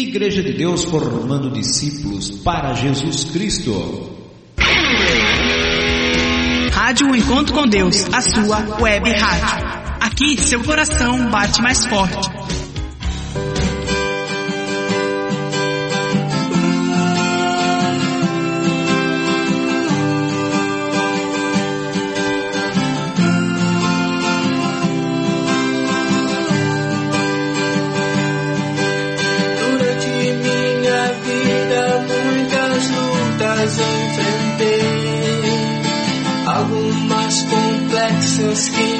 Igreja de Deus formando discípulos para Jesus Cristo. Rádio Encontro com Deus, a sua web rádio. Aqui seu coração bate mais forte. skin.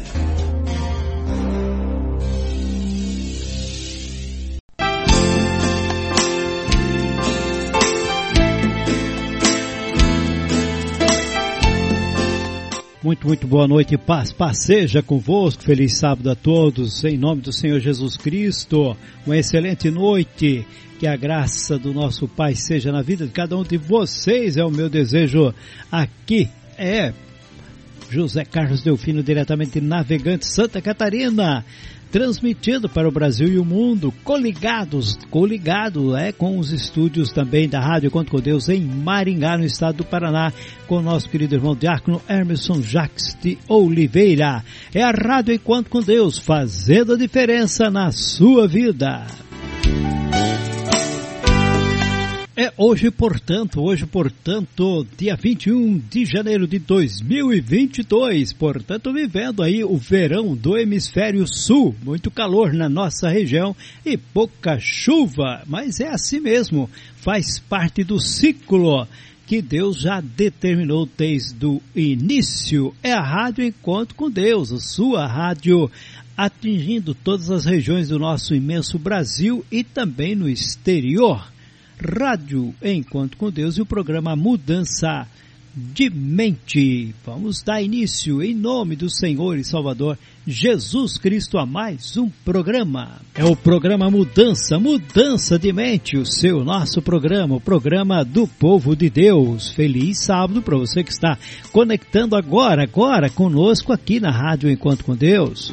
Muito, muito boa noite, paz, paz seja convosco, feliz sábado a todos, em nome do Senhor Jesus Cristo, uma excelente noite, que a graça do nosso Pai seja na vida de cada um de vocês, é o meu desejo aqui, é José Carlos Delfino, diretamente navegante Santa Catarina, transmitindo para o Brasil e o mundo, coligados, coligado é com os estúdios também da Rádio Conto com Deus em Maringá, no estado do Paraná, com o nosso querido irmão Diácono Emerson Jacques de Oliveira. É a Rádio Enquanto com Deus, fazendo a diferença na sua vida. É hoje, portanto, hoje, portanto, dia 21 de janeiro de 2022, portanto, vivendo aí o verão do hemisfério sul, muito calor na nossa região e pouca chuva, mas é assim mesmo, faz parte do ciclo que Deus já determinou desde o início. É a Rádio Encontro com Deus, a sua rádio atingindo todas as regiões do nosso imenso Brasil e também no exterior. Rádio Enquanto com Deus e o programa Mudança de Mente. Vamos dar início em nome do Senhor e Salvador Jesus Cristo a mais um programa. É o programa Mudança, Mudança de Mente, o seu nosso programa, o programa do povo de Deus. Feliz sábado para você que está conectando agora, agora conosco aqui na Rádio Enquanto com Deus.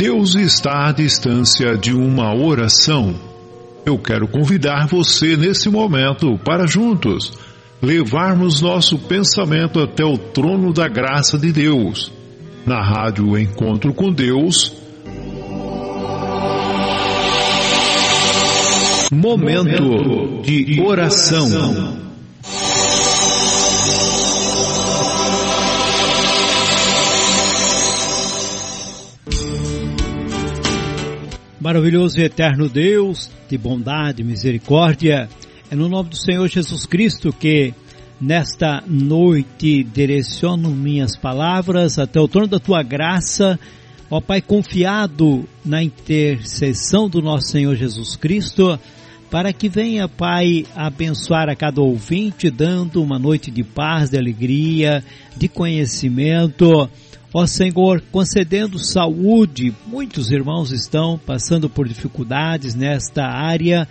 Deus está à distância de uma oração. Eu quero convidar você nesse momento para juntos levarmos nosso pensamento até o trono da graça de Deus. Na rádio Encontro com Deus. Momento de oração. Maravilhoso e eterno Deus, de bondade e misericórdia, é no nome do Senhor Jesus Cristo que Nesta noite, direciono minhas palavras até o trono da tua graça, ó Pai, confiado na intercessão do nosso Senhor Jesus Cristo, para que venha, Pai, abençoar a cada ouvinte, dando uma noite de paz, de alegria, de conhecimento. Ó Senhor, concedendo saúde, muitos irmãos estão passando por dificuldades nesta área,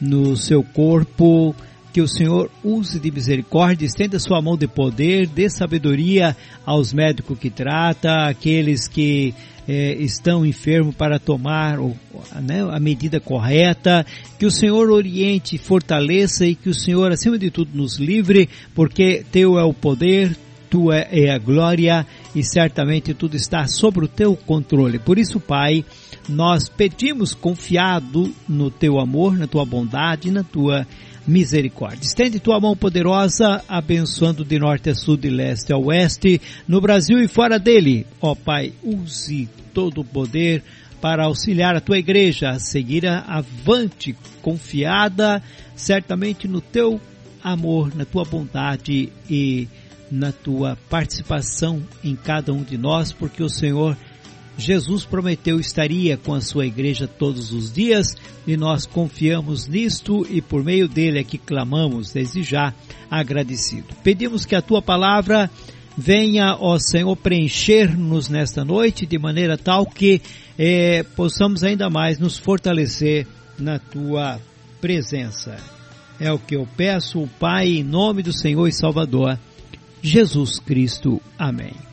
no seu corpo, que o Senhor use de misericórdia, estenda sua mão de poder, dê sabedoria aos médicos que trata, aqueles que eh, estão enfermos para tomar né, a medida correta, que o Senhor oriente, fortaleça e que o Senhor, acima de tudo, nos livre, porque teu é o poder, tua é a glória e certamente tudo está sob o teu controle. Por isso, Pai, nós pedimos confiado no teu amor, na tua bondade, na tua misericórdia. Estende tua mão poderosa, abençoando de norte a sul, de leste a oeste, no Brasil e fora dele. Ó Pai, use todo o poder para auxiliar a tua igreja a seguir avante, confiada certamente no teu amor, na tua bondade e na tua participação em cada um de nós, porque o Senhor Jesus prometeu estaria com a sua igreja todos os dias e nós confiamos nisto e por meio dele é que clamamos desde já agradecido. Pedimos que a tua palavra venha, ó Senhor, preencher-nos nesta noite de maneira tal que eh, possamos ainda mais nos fortalecer na tua presença. É o que eu peço, Pai, em nome do Senhor e Salvador, Jesus Cristo. Amém.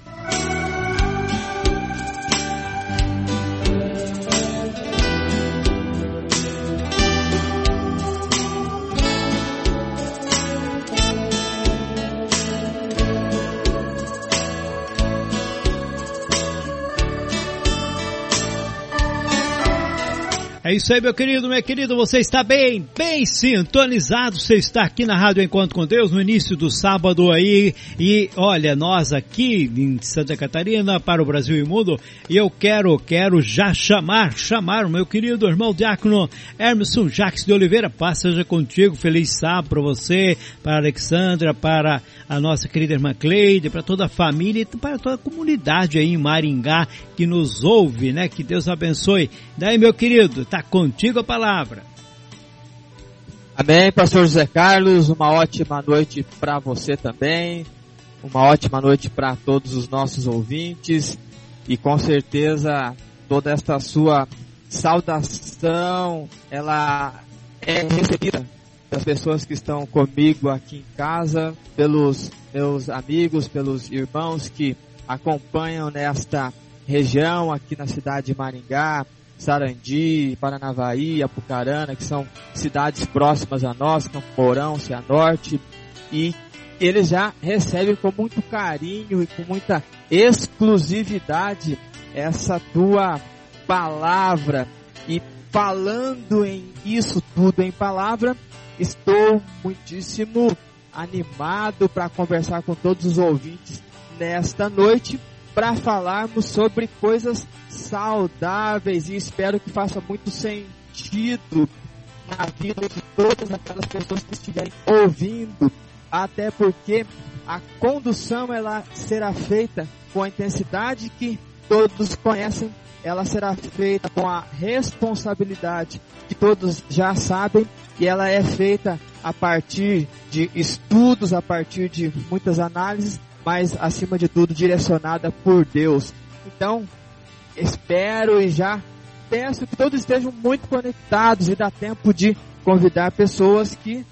É isso aí, meu querido, meu querido, você está bem, bem sintonizado, você está aqui na Rádio Encontro com Deus no início do sábado aí, e olha, nós aqui em Santa Catarina, para o Brasil e mundo, e eu quero, quero já chamar, chamar o meu querido irmão diácono Hermeson Jacques de Oliveira, paz seja contigo, feliz sábado para você, para Alexandra, para a nossa querida irmã Cleide, para toda a família e para toda a comunidade aí em Maringá que nos ouve, né, que Deus abençoe. Daí, meu querido, tá Está contigo a palavra. Amém, pastor José Carlos, uma ótima noite para você também, uma ótima noite para todos os nossos ouvintes e com certeza toda esta sua saudação, ela é recebida das pessoas que estão comigo aqui em casa, pelos meus amigos, pelos irmãos que acompanham nesta região aqui na cidade de Maringá, Sarandi, Paranavaí, Apucarana, que são cidades próximas a nós, Camporão, Cianorte, e eles já recebem com muito carinho e com muita exclusividade essa tua palavra. E falando em isso tudo em palavra, estou muitíssimo animado para conversar com todos os ouvintes nesta noite para falarmos sobre coisas saudáveis. E espero que faça muito sentido na vida de todas aquelas pessoas que estiverem ouvindo, até porque a condução ela será feita com a intensidade que todos conhecem, ela será feita com a responsabilidade que todos já sabem. E ela é feita a partir de estudos, a partir de muitas análises, mas acima de tudo direcionada por Deus. Então, espero e já peço que todos estejam muito conectados e dá tempo de convidar pessoas que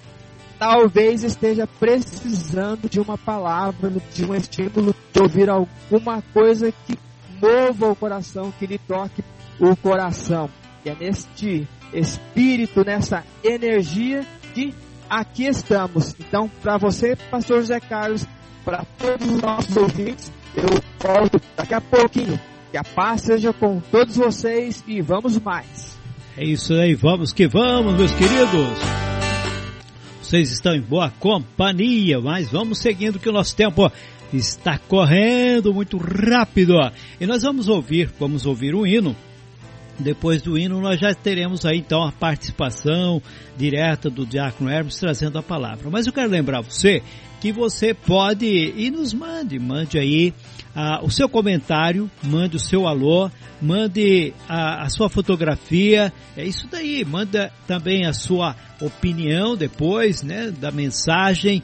talvez esteja precisando de uma palavra, de um estímulo, de ouvir alguma coisa que mova o coração, que lhe toque o coração. E é neste espírito, nessa energia que aqui estamos. Então, para você, pastor José Carlos, para todos os nossos ouvintes, eu volto daqui a pouquinho que a paz seja com todos vocês e vamos mais. É isso aí, vamos que vamos, meus queridos. Vocês estão em boa companhia, mas vamos seguindo que o nosso tempo está correndo muito rápido. E nós vamos ouvir, vamos ouvir um hino depois do hino, nós já teremos aí então a participação direta do Diácono Hermes trazendo a palavra. Mas eu quero lembrar você que você pode e nos mande, mande aí ah, o seu comentário, mande o seu alô, mande a, a, sua fotografia, é isso daí, manda também a sua opinião depois, né, da mensagem,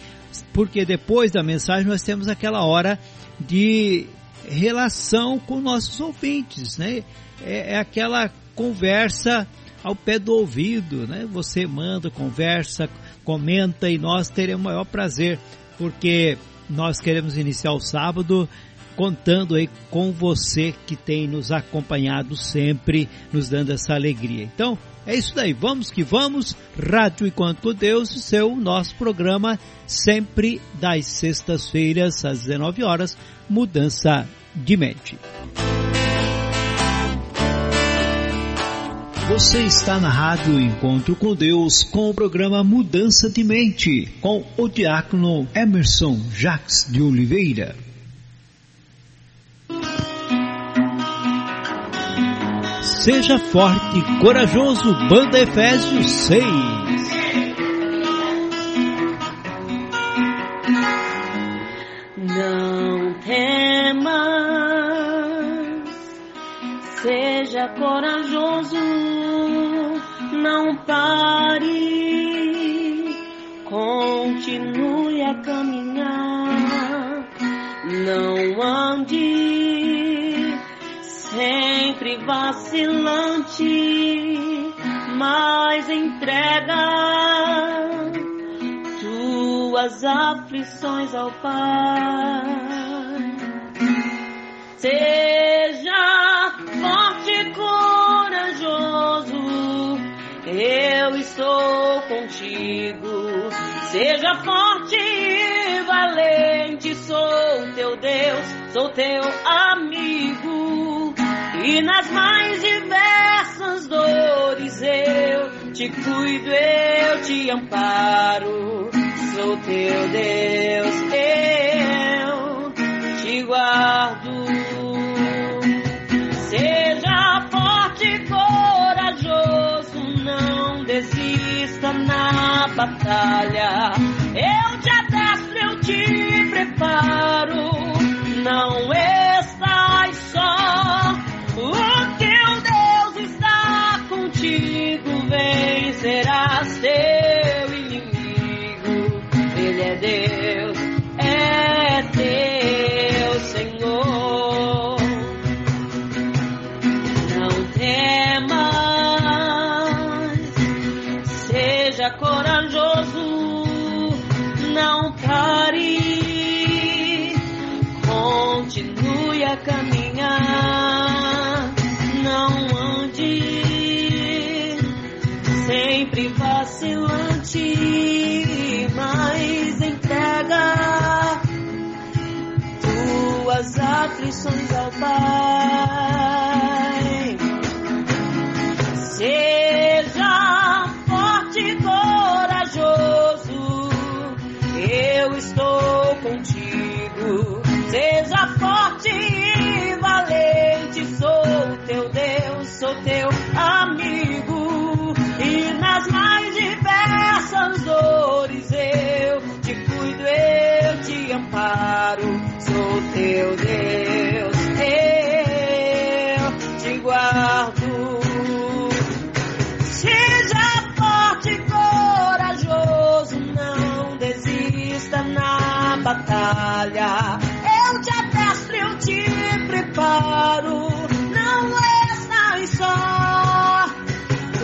porque depois da mensagem nós temos aquela hora de relação com nossos ouvintes, né? É, é aquela conversa ao pé do ouvido, né? Você manda, conversa, comenta e nós teremos o maior prazer, porque nós queremos iniciar o sábado contando aí com você que tem nos acompanhado sempre, nos dando essa alegria. Então, é isso daí, vamos que vamos. Rádio Enquanto Deus, seu nosso programa sempre das sextas-feiras às 19 horas, mudança de mente. Você está na Rádio Encontro com Deus com o programa Mudança de Mente com o diácono Emerson Jacques de Oliveira. Seja forte corajoso, Banda Efésios 6. Seja corajoso, não pare, continue a caminhar, não ande sempre vacilante, mas entrega tuas aflições ao Pai. Seja eu estou contigo. Seja forte e valente, sou teu Deus, sou teu amigo. E nas mais diversas dores eu te cuido, eu te amparo. Sou teu Deus, eu te guardo. Na batalha. Eu te adestro, eu te preparo. Não estás só. O teu Deus está contigo, vencerás teu inimigo. Ele é Deus, vacilante, mas entrega tuas aflições ao Pai. Seja forte e corajoso, eu estou contigo. Seja forte e valente, sou teu Deus, sou teu amigo. Amparo. Sou teu Deus, eu te guardo. Seja forte e corajoso, não desista na batalha. Eu te adestro, eu te preparo, não estás só.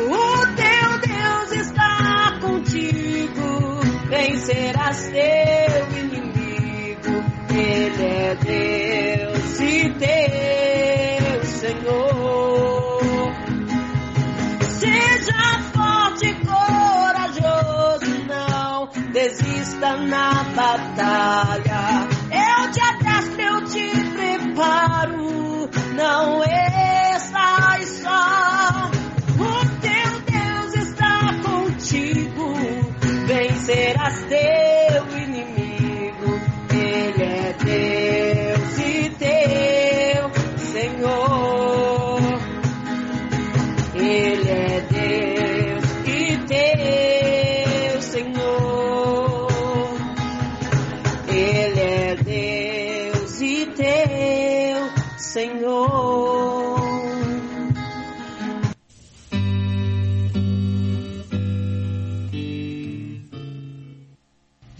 O teu Deus está contigo, vencerás teu inimigo. Ele é Deus e teu Senhor. Seja forte e corajoso, não desista na batalha.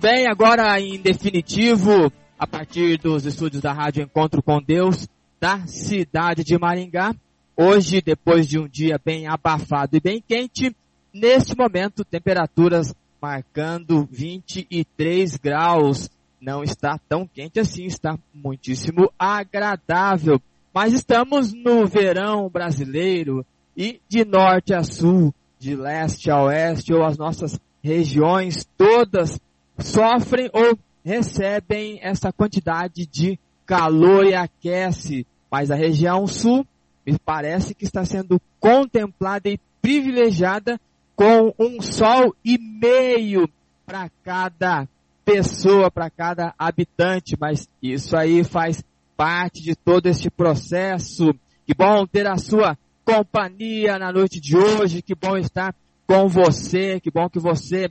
Bem, agora em definitivo, a partir dos estúdios da Rádio Encontro com Deus, da cidade de Maringá. Hoje, depois de um dia bem abafado e bem quente, neste momento, temperaturas marcando 23 graus. Não está tão quente assim, está muitíssimo agradável. Mas estamos no verão brasileiro e de norte a sul, de leste a oeste, ou as nossas regiões todas sofrem ou recebem essa quantidade de calor e aquece, mas a região sul me parece que está sendo contemplada e privilegiada com um sol e meio para cada pessoa, para cada habitante, mas isso aí faz parte de todo este processo. Que bom ter a sua companhia na noite de hoje, que bom estar com você, que bom que você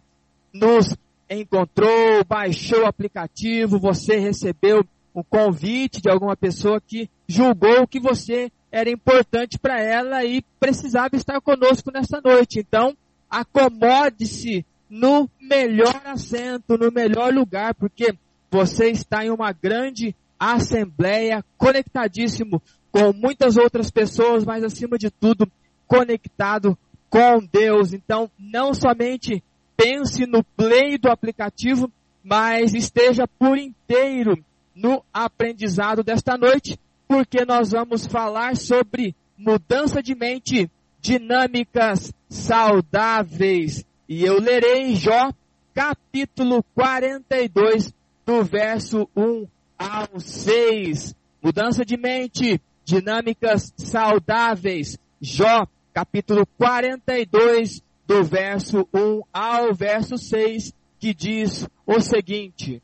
nos encontrou, baixou o aplicativo, você recebeu um convite de alguma pessoa que julgou que você era importante para ela e precisava estar conosco nessa noite. Então, acomode-se no melhor assento, no melhor lugar, porque você está em uma grande assembleia, conectadíssimo com muitas outras pessoas, mas acima de tudo, conectado com Deus. Então, não somente pense no play do aplicativo, mas esteja por inteiro no aprendizado desta noite, porque nós vamos falar sobre mudança de mente, dinâmicas saudáveis. E eu lerei Jó, capítulo 42, do verso 1 ao 6. Mudança de mente, dinâmicas saudáveis. Jó, capítulo 42, do verso 1 ao verso 6, que diz o seguinte: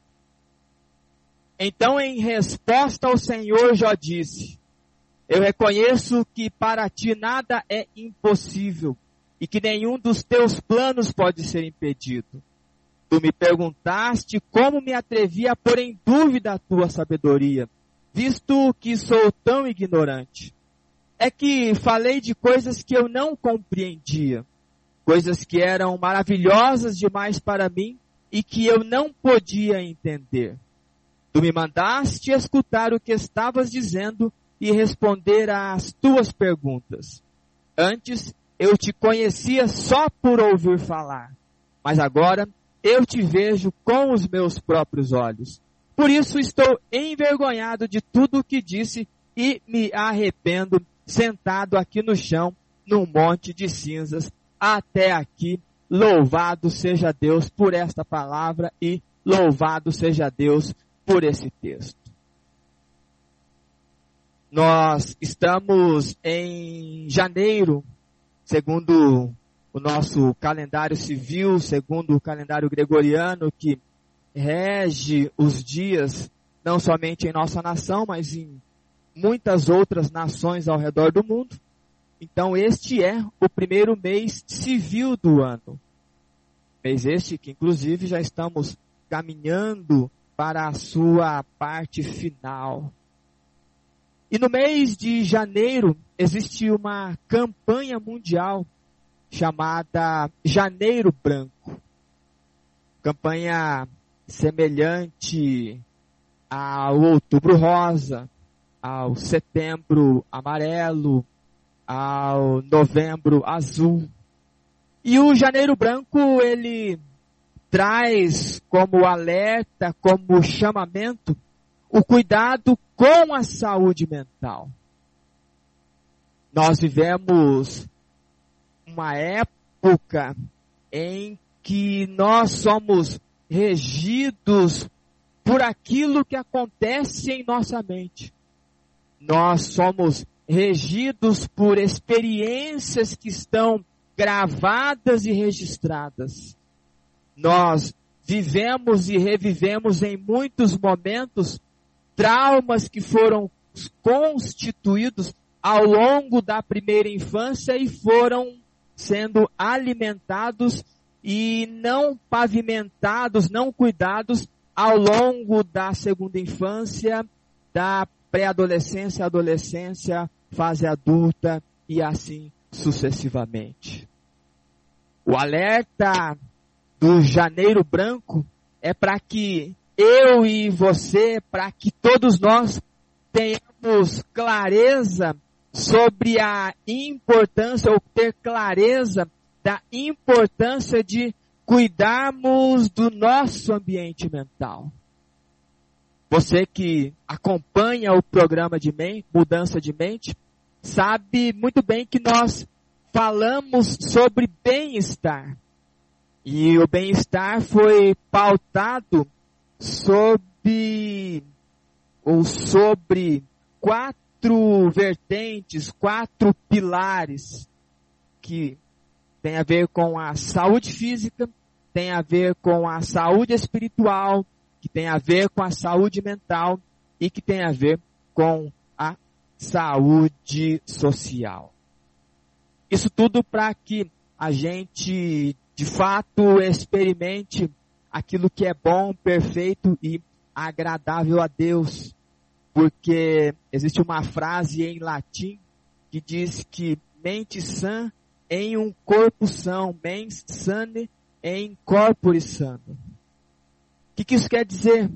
Então, em resposta ao Senhor, Jó disse: Eu reconheço que para ti nada é impossível e que nenhum dos teus planos pode ser impedido. Tu me perguntaste como me atrevi a pôr em dúvida a tua sabedoria, visto que sou tão ignorante. É que falei de coisas que eu não compreendia coisas que eram maravilhosas demais para mim e que eu não podia entender. Tu me mandaste escutar o que estavas dizendo e responder às tuas perguntas. Antes eu te conhecia só por ouvir falar, mas agora eu te vejo com os meus próprios olhos. Por isso estou envergonhado de tudo o que disse e me arrependo sentado aqui no chão, num monte de cinzas, até aqui. Louvado seja Deus por esta palavra e louvado seja Deus por esse texto. Nós estamos em janeiro, segundo o nosso calendário civil, segundo o calendário gregoriano, que rege os dias não somente em nossa nação, mas em muitas outras nações ao redor do mundo. Então este é o primeiro mês civil do ano. Mês este que inclusive já estamos caminhando para a sua parte final. E no mês de janeiro existe uma campanha mundial chamada Janeiro Branco. Campanha semelhante ao Outubro Rosa, ao Setembro Amarelo, ao Novembro Azul. E o Janeiro Branco, ele traz como alerta, como chamamento, o cuidado com a saúde mental. Nós vivemos uma época em que nós somos regidos por aquilo que acontece em nossa mente. Nós somos regidos por experiências que estão gravadas e registradas. Nós vivemos e revivemos em muitos momentos traumas que foram constituídos ao longo da primeira infância e foram sendo alimentados e não pavimentados, não cuidados ao longo da segunda infância, da pré-adolescência, adolescência, fase adulta e assim sucessivamente. O alerta do janeiro branco é para que eu e você, para que todos nós tenhamos clareza sobre a importância, ou ter clareza da importância de cuidarmos do nosso ambiente mental. Você que acompanha o programa de mente, mudança de mente, sabe muito bem que nós falamos sobre bem-estar. E o bem-estar foi pautado sobre ou sobre quatro vertentes, quatro pilares que tem a ver com a saúde física, tem a ver com a saúde espiritual, que tem a ver com a saúde mental e que tem a ver com a saúde social. Isso tudo para que a gente, de fato, experimente aquilo que é bom, perfeito e agradável a Deus. Porque existe uma frase em latim que diz que mente sã em um corpo são, mens sane em corpore sano. O que, que isso quer dizer?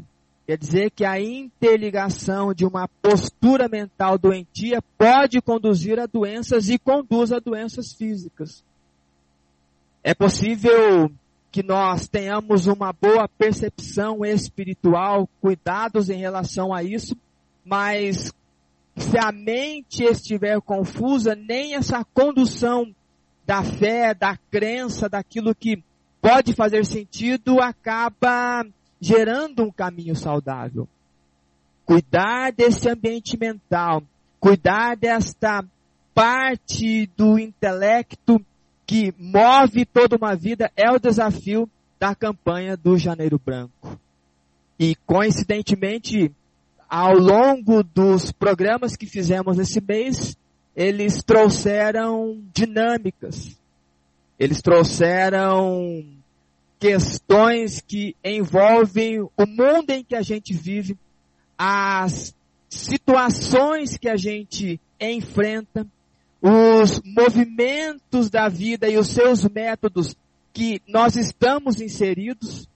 Quer dizer que a interligação de uma postura mental doentia pode conduzir a doenças e conduz a doenças físicas. É possível que nós tenhamos uma boa percepção espiritual, cuidados em relação a isso, mas se a mente estiver confusa, nem essa condução da fé, da crença, daquilo que pode fazer sentido, acaba gerando um caminho saudável. Cuidar desse ambiente mental, cuidar desta parte do intelecto que move toda uma vida é o desafio da campanha do Janeiro Branco. E coincidentemente, ao longo dos programas que fizemos nesse mês, eles trouxeram dinâmicas. Eles trouxeram questões que envolvem o mundo em que a gente vive, as situações que a gente enfrenta, os movimentos da vida e os seus métodos que nós estamos inseridos.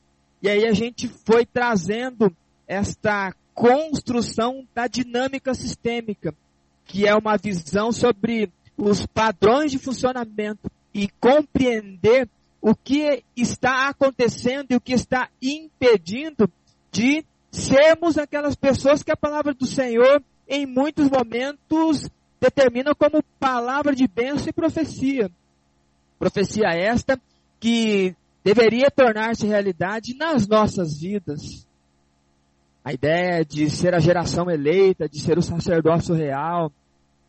E aí a gente foi trazendo esta construção da dinâmica sistêmica, que é uma visão sobre os padrões de funcionamento e compreender o que está acontecendo e o que está impedindo de sermos aquelas pessoas que a palavra do Senhor, em muitos momentos, determina como palavra de bênção e profecia. Profecia esta que deveria tornar-se realidade nas nossas vidas. A ideia de ser a geração eleita, de ser o sacerdócio real,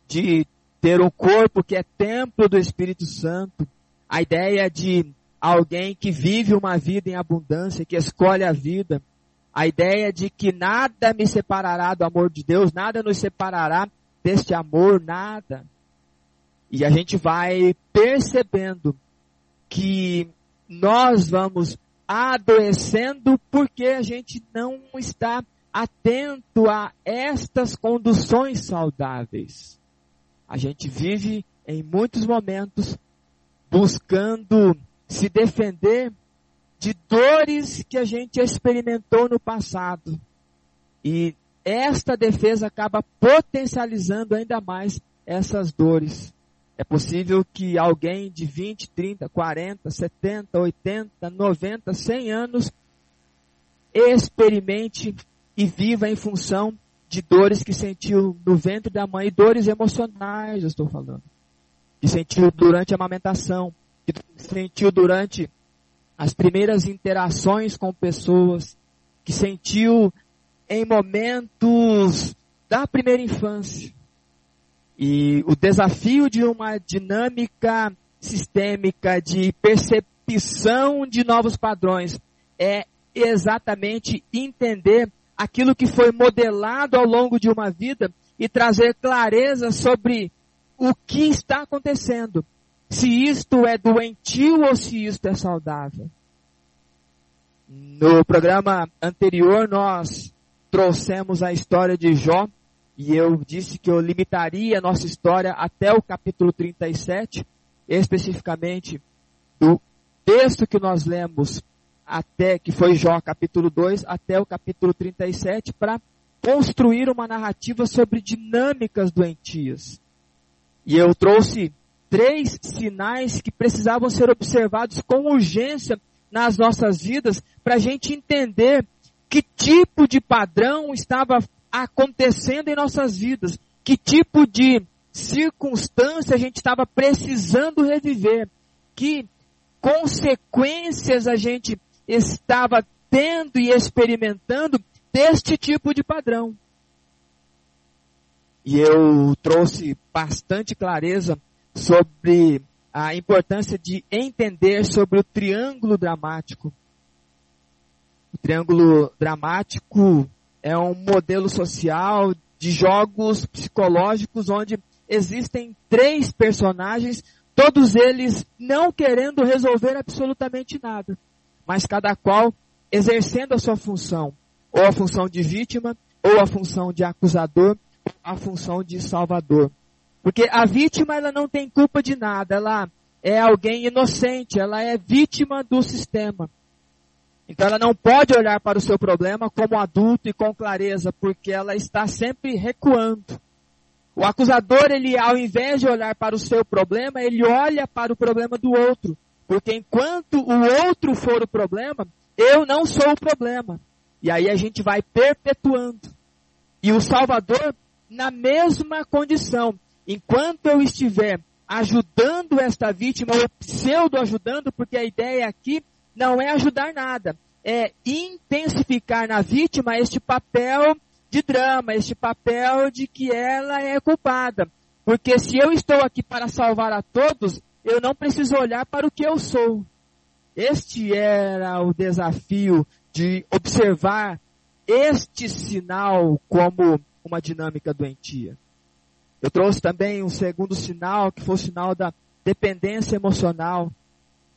de ter um corpo que é templo do Espírito Santo. A ideia de alguém que vive uma vida em abundância, que escolhe a vida. A ideia de que nada me separará do amor de Deus, nada nos separará deste amor, nada. E a gente vai percebendo que nós vamos adoecendo porque a gente não está atento a estas conduções saudáveis. A gente vive em muitos momentos buscando se defender de dores que a gente experimentou no passado. E esta defesa acaba potencializando ainda mais essas dores. É possível que alguém de 20, 30, 40, 70, 80, 90, 100 anos experimente e viva em função de dores que sentiu no ventre da mãe, dores emocionais, eu estou falando. Que sentiu durante a amamentação, que sentiu durante as primeiras interações com pessoas, que sentiu em momentos da primeira infância. E o desafio de uma dinâmica sistêmica de percepção de novos padrões é exatamente entender aquilo que foi modelado ao longo de uma vida e trazer clareza sobre o que está acontecendo. Se isto é doentio ou se isto é saudável. No programa anterior nós trouxemos a história de Jó e eu disse que eu limitaria a nossa história até o capítulo 37, especificamente do texto que nós lemos até que foi Jó capítulo 2 até o capítulo 37 para construir uma narrativa sobre dinâmicas doentias. E eu trouxe três sinais que precisavam ser observados com urgência nas nossas vidas para a gente entender que tipo de padrão estava acontecendo em nossas vidas, que tipo de circunstância a gente estava precisando reviver, que consequências a gente estava tendo e experimentando deste tipo de padrão. E eu trouxe bastante clareza sobre a importância de entender sobre o triângulo dramático. O triângulo dramático é um modelo social de jogos psicológicos onde existem três personagens, todos eles não querendo resolver absolutamente nada, mas cada qual exercendo a sua função, ou a função de vítima, ou a função de acusador, ou a função de salvador. Porque a vítima ela não tem culpa de nada, ela é alguém inocente, ela é vítima do sistema. Então ela não pode olhar para o seu problema como adulto e com clareza, porque ela está sempre recuando. O acusador, ele ao invés de olhar para o seu problema, ele olha para o problema do outro. Porque enquanto o outro for o problema, eu não sou o problema. E aí a gente vai perpetuando. E o Salvador, na mesma condição, enquanto eu estiver ajudando esta vítima, ou pseudo ajudando, porque a ideia aqui não é ajudar nada, é intensificar na vítima este papel de drama, este papel de que ela é culpada. Porque se eu estou aqui para salvar a todos, eu não preciso olhar para o que eu sou. Este era o desafio de observar este sinal como uma dinâmica doentia. Eu trouxe também um segundo sinal, que foi o sinal da dependência emocional.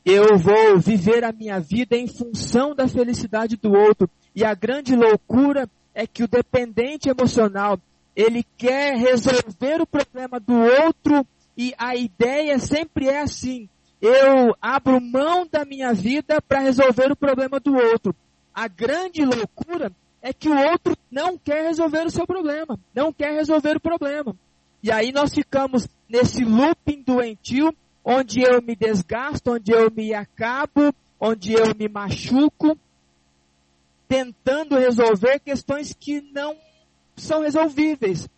Eu vou viver a minha vida em função da felicidade do outro. E a grande loucura é que o dependente emocional, ele quer resolver o problema do outro e a ideia sempre é assim. Eu abro mão da minha vida para resolver o problema do outro. A grande loucura é que o outro não quer resolver o seu problema, não quer resolver o problema. E aí nós ficamos nesse looping doentio, onde eu me desgasto, onde eu me acabo, onde eu me machuco, tentando resolver questões que não são resolvíveis.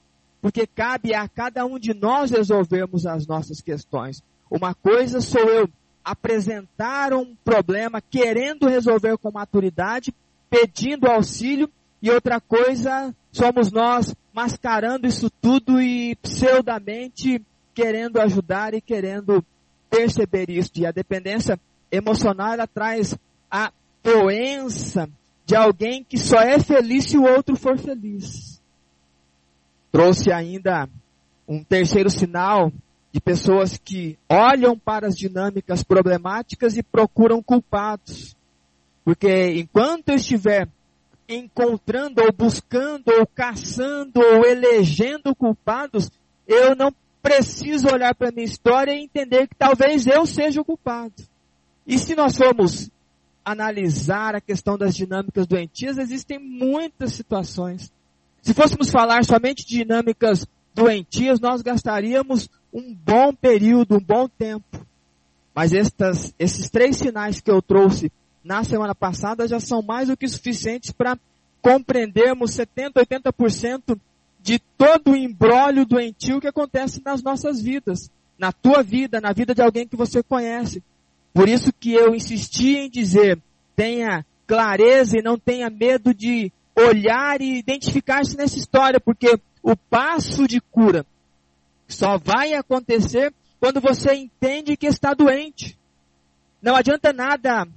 Porque cabe a cada um de nós resolvermos as nossas questões. Uma coisa sou eu apresentar um problema querendo resolver com maturidade, pedindo auxílio, e outra coisa somos nós mascarando isso tudo e pseudamente querendo ajudar e querendo perceber isso. E a dependência emocional ela traz a doença de alguém que só é feliz se o outro for feliz. Trouxe ainda um terceiro sinal de pessoas que olham para as dinâmicas problemáticas e procuram culpados. Porque enquanto eu estiver encontrando ou buscando ou caçando ou elegendo culpados, eu não preciso olhar para a minha história e entender que talvez eu seja o culpado. E se nós formos analisar a questão das dinâmicas doentias, existem muitas situações. Se fôssemos falar somente de dinâmicas doentias, nós gastaríamos um bom período, um bom tempo. Mas estas, esses três sinais que eu trouxe na semana passada já são mais do que suficientes para compreendermos 70, 80% de todo o embrólio doentio que acontece nas nossas vidas, na tua vida, na vida de alguém que você conhece. Por isso que eu insisti em dizer, tenha clareza e não tenha medo de olhar e identificar-se nessa história, porque o passo de cura só vai acontecer quando você entende que está doente. Não adianta nada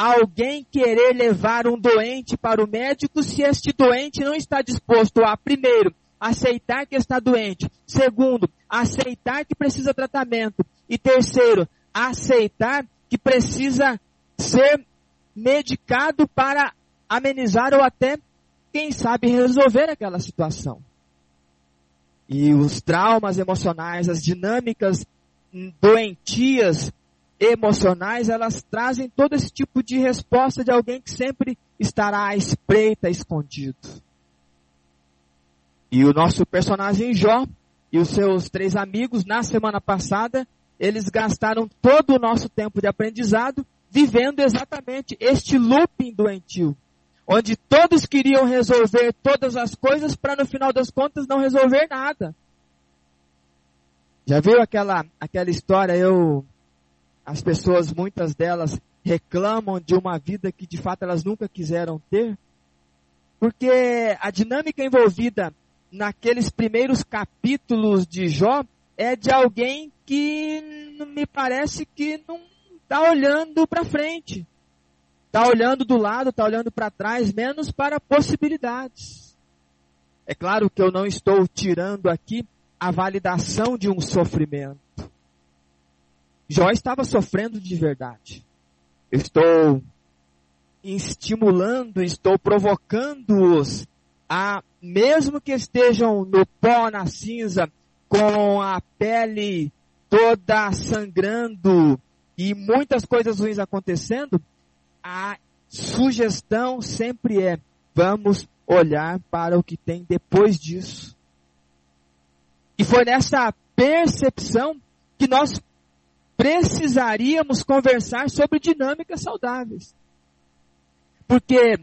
alguém querer levar um doente para o médico se este doente não está disposto a, primeiro, aceitar que está doente, segundo, aceitar que precisa tratamento e terceiro, aceitar que precisa ser medicado para amenizar ou até, quem sabe, resolver aquela situação. E os traumas emocionais, as dinâmicas doentias emocionais, elas trazem todo esse tipo de resposta de alguém que sempre estará à espreita, escondido. E o nosso personagem Jó e os seus três amigos, na semana passada, eles gastaram todo o nosso tempo de aprendizado vivendo exatamente este looping doentio, onde todos queriam resolver todas as coisas para no final das contas não resolver nada. Já viu aquela, aquela história, eu as pessoas, muitas delas, reclamam de uma vida que de fato elas nunca quiseram ter? Porque a dinâmica envolvida naqueles primeiros capítulos de Jó é de alguém que me parece que não está olhando para frente. Está olhando do lado, está olhando para trás, menos para possibilidades. É claro que eu não estou tirando aqui a validação de um sofrimento. Jó estava sofrendo de verdade. Estou estimulando, estou provocando-os a, mesmo que estejam no pó, na cinza, com a pele toda sangrando e muitas coisas ruins acontecendo, a sugestão sempre é: vamos olhar para o que tem depois disso. E foi nessa percepção que nós precisaríamos conversar sobre dinâmicas saudáveis. Porque,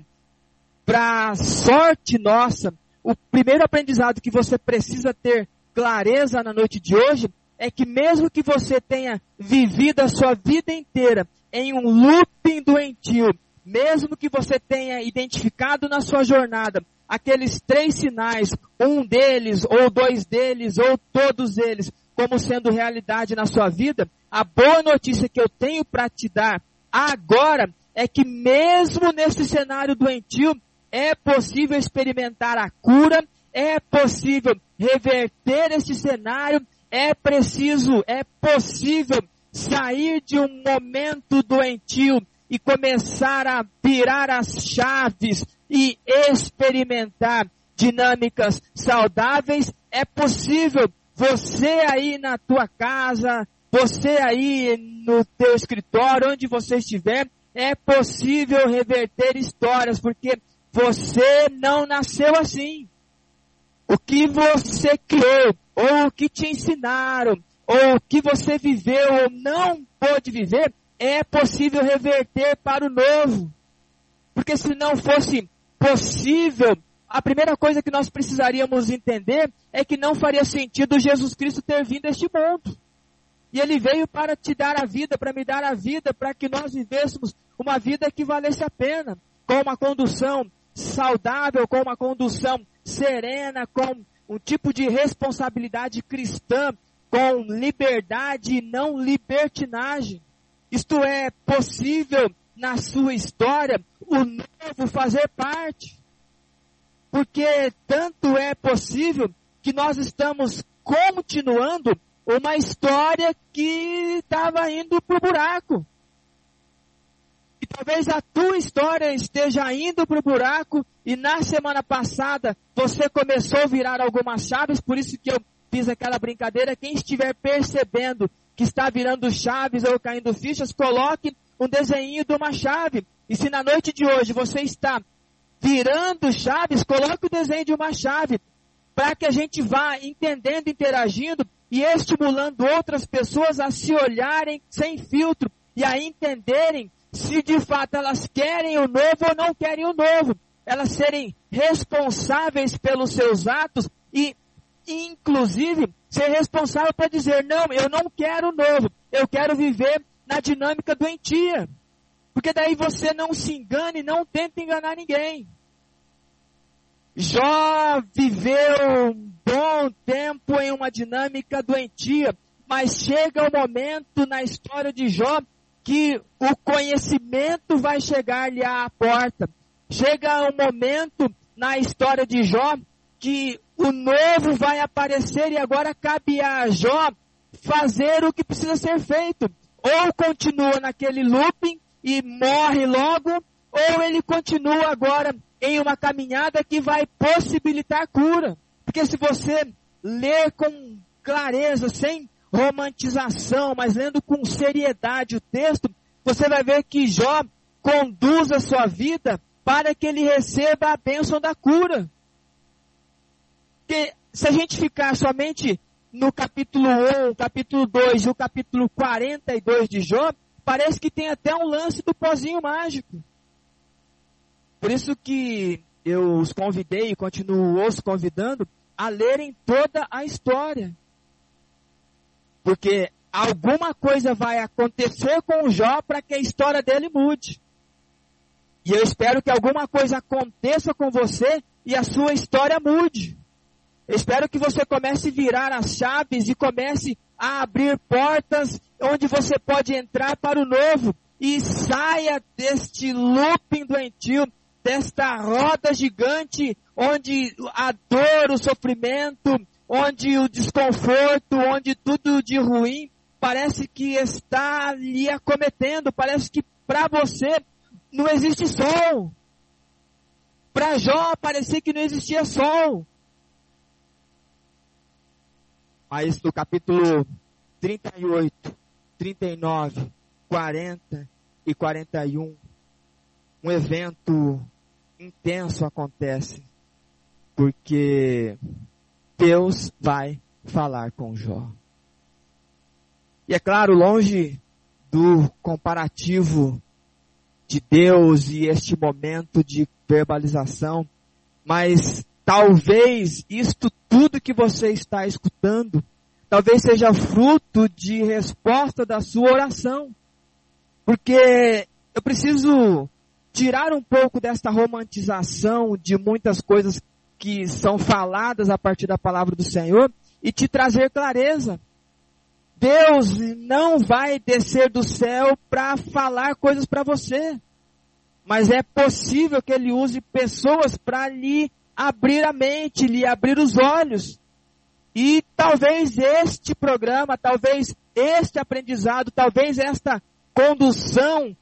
para sorte nossa, o primeiro aprendizado que você precisa ter clareza na noite de hoje é que mesmo que você tenha vivido a sua vida inteira em um looping doentio, mesmo que você tenha identificado na sua jornada aqueles três sinais, um deles, ou dois deles, ou todos eles, como sendo realidade na sua vida, a boa notícia que eu tenho para te dar agora é que mesmo nesse cenário doentio, é possível experimentar a cura, é possível reverter este cenário, é preciso, é possível sair de um momento doentio e começar a virar as chaves e experimentar dinâmicas saudáveis, é possível você aí na tua casa, você aí no teu escritório, onde você estiver, é possível reverter histórias, porque você não nasceu assim. O que você criou, ou o que te ensinaram, ou o que você viveu ou não pôde viver, é possível reverter para o novo. Porque se não fosse possível a primeira coisa que nós precisaríamos entender é que não faria sentido Jesus Cristo ter vindo a este mundo. E ele veio para te dar a vida, para me dar a vida, para que nós vivêssemos uma vida que valesse a pena, com uma condução saudável, com uma condução serena, com um tipo de responsabilidade cristã, com liberdade e não libertinagem. Isto é possível na sua história o novo fazer parte. Porque tanto é possível que nós estamos continuando uma história que estava indo para o buraco. E talvez a tua história esteja indo para o buraco e na semana passada você começou a virar algumas chaves, por isso que eu fiz aquela brincadeira. Quem estiver percebendo que está virando chaves ou caindo fichas, coloque um desenho de uma chave. E se na noite de hoje você está virando chaves, coloque o desenho de uma chave, para que a gente vá entendendo, interagindo e estimulando outras pessoas a se olharem sem filtro e a entenderem se de fato elas querem o novo ou não querem o novo. Elas serem responsáveis pelos seus atos e, inclusive, ser responsável para dizer, não, eu não quero o novo, eu quero viver na dinâmica doentia. Porque daí você não se engane, não tenta enganar ninguém. Jó viveu bom tempo em uma dinâmica doentia, mas chega o um momento na história de Jó que o conhecimento vai chegar-lhe à porta. Chega um momento na história de Jó que o novo vai aparecer e agora cabe a Jó fazer o que precisa ser feito. Ou continua naquele looping e morre logo, ou ele continua agora em uma caminhada que vai possibilitar cura. Porque se você ler com clareza, sem romantização, mas lendo com seriedade o texto, você vai ver que Jó conduz a sua vida para que ele receba a bênção da cura. Porque se a gente ficar somente no capítulo 1, capítulo 2 e o capítulo 42 de Jó, parece que tem até um lance do pozinho mágico. Por isso que eu os convidei e continuo os convidando a lerem toda a história. Porque alguma coisa vai acontecer com o Jó para que a história dele mude. E eu espero que alguma coisa aconteça com você e a sua história mude. Eu espero que você comece a virar as chaves e comece a abrir portas onde você pode entrar para o novo e saia deste looping doentio, desta roda gigante onde a dor, o sofrimento, onde o desconforto, onde tudo de ruim parece que está lhe acometendo, parece que para você não existe sol. Para Jó parecia que não existia sol. Mas no capítulo 38, 39, 40 e 41, um evento intenso acontece. Porque Deus vai falar com Jó. E é claro, longe do comparativo de Deus e este momento de verbalização, mas talvez isto tudo que você está escutando talvez seja fruto de resposta da sua oração. Porque eu preciso tirar um pouco desta romantização de muitas coisas que são faladas a partir da palavra do Senhor e te trazer clareza. Deus não vai descer do céu para falar coisas para você. Mas é possível que ele use pessoas para lhe abrir a mente, lhe abrir os olhos. E talvez este programa, talvez este aprendizado, talvez esta condução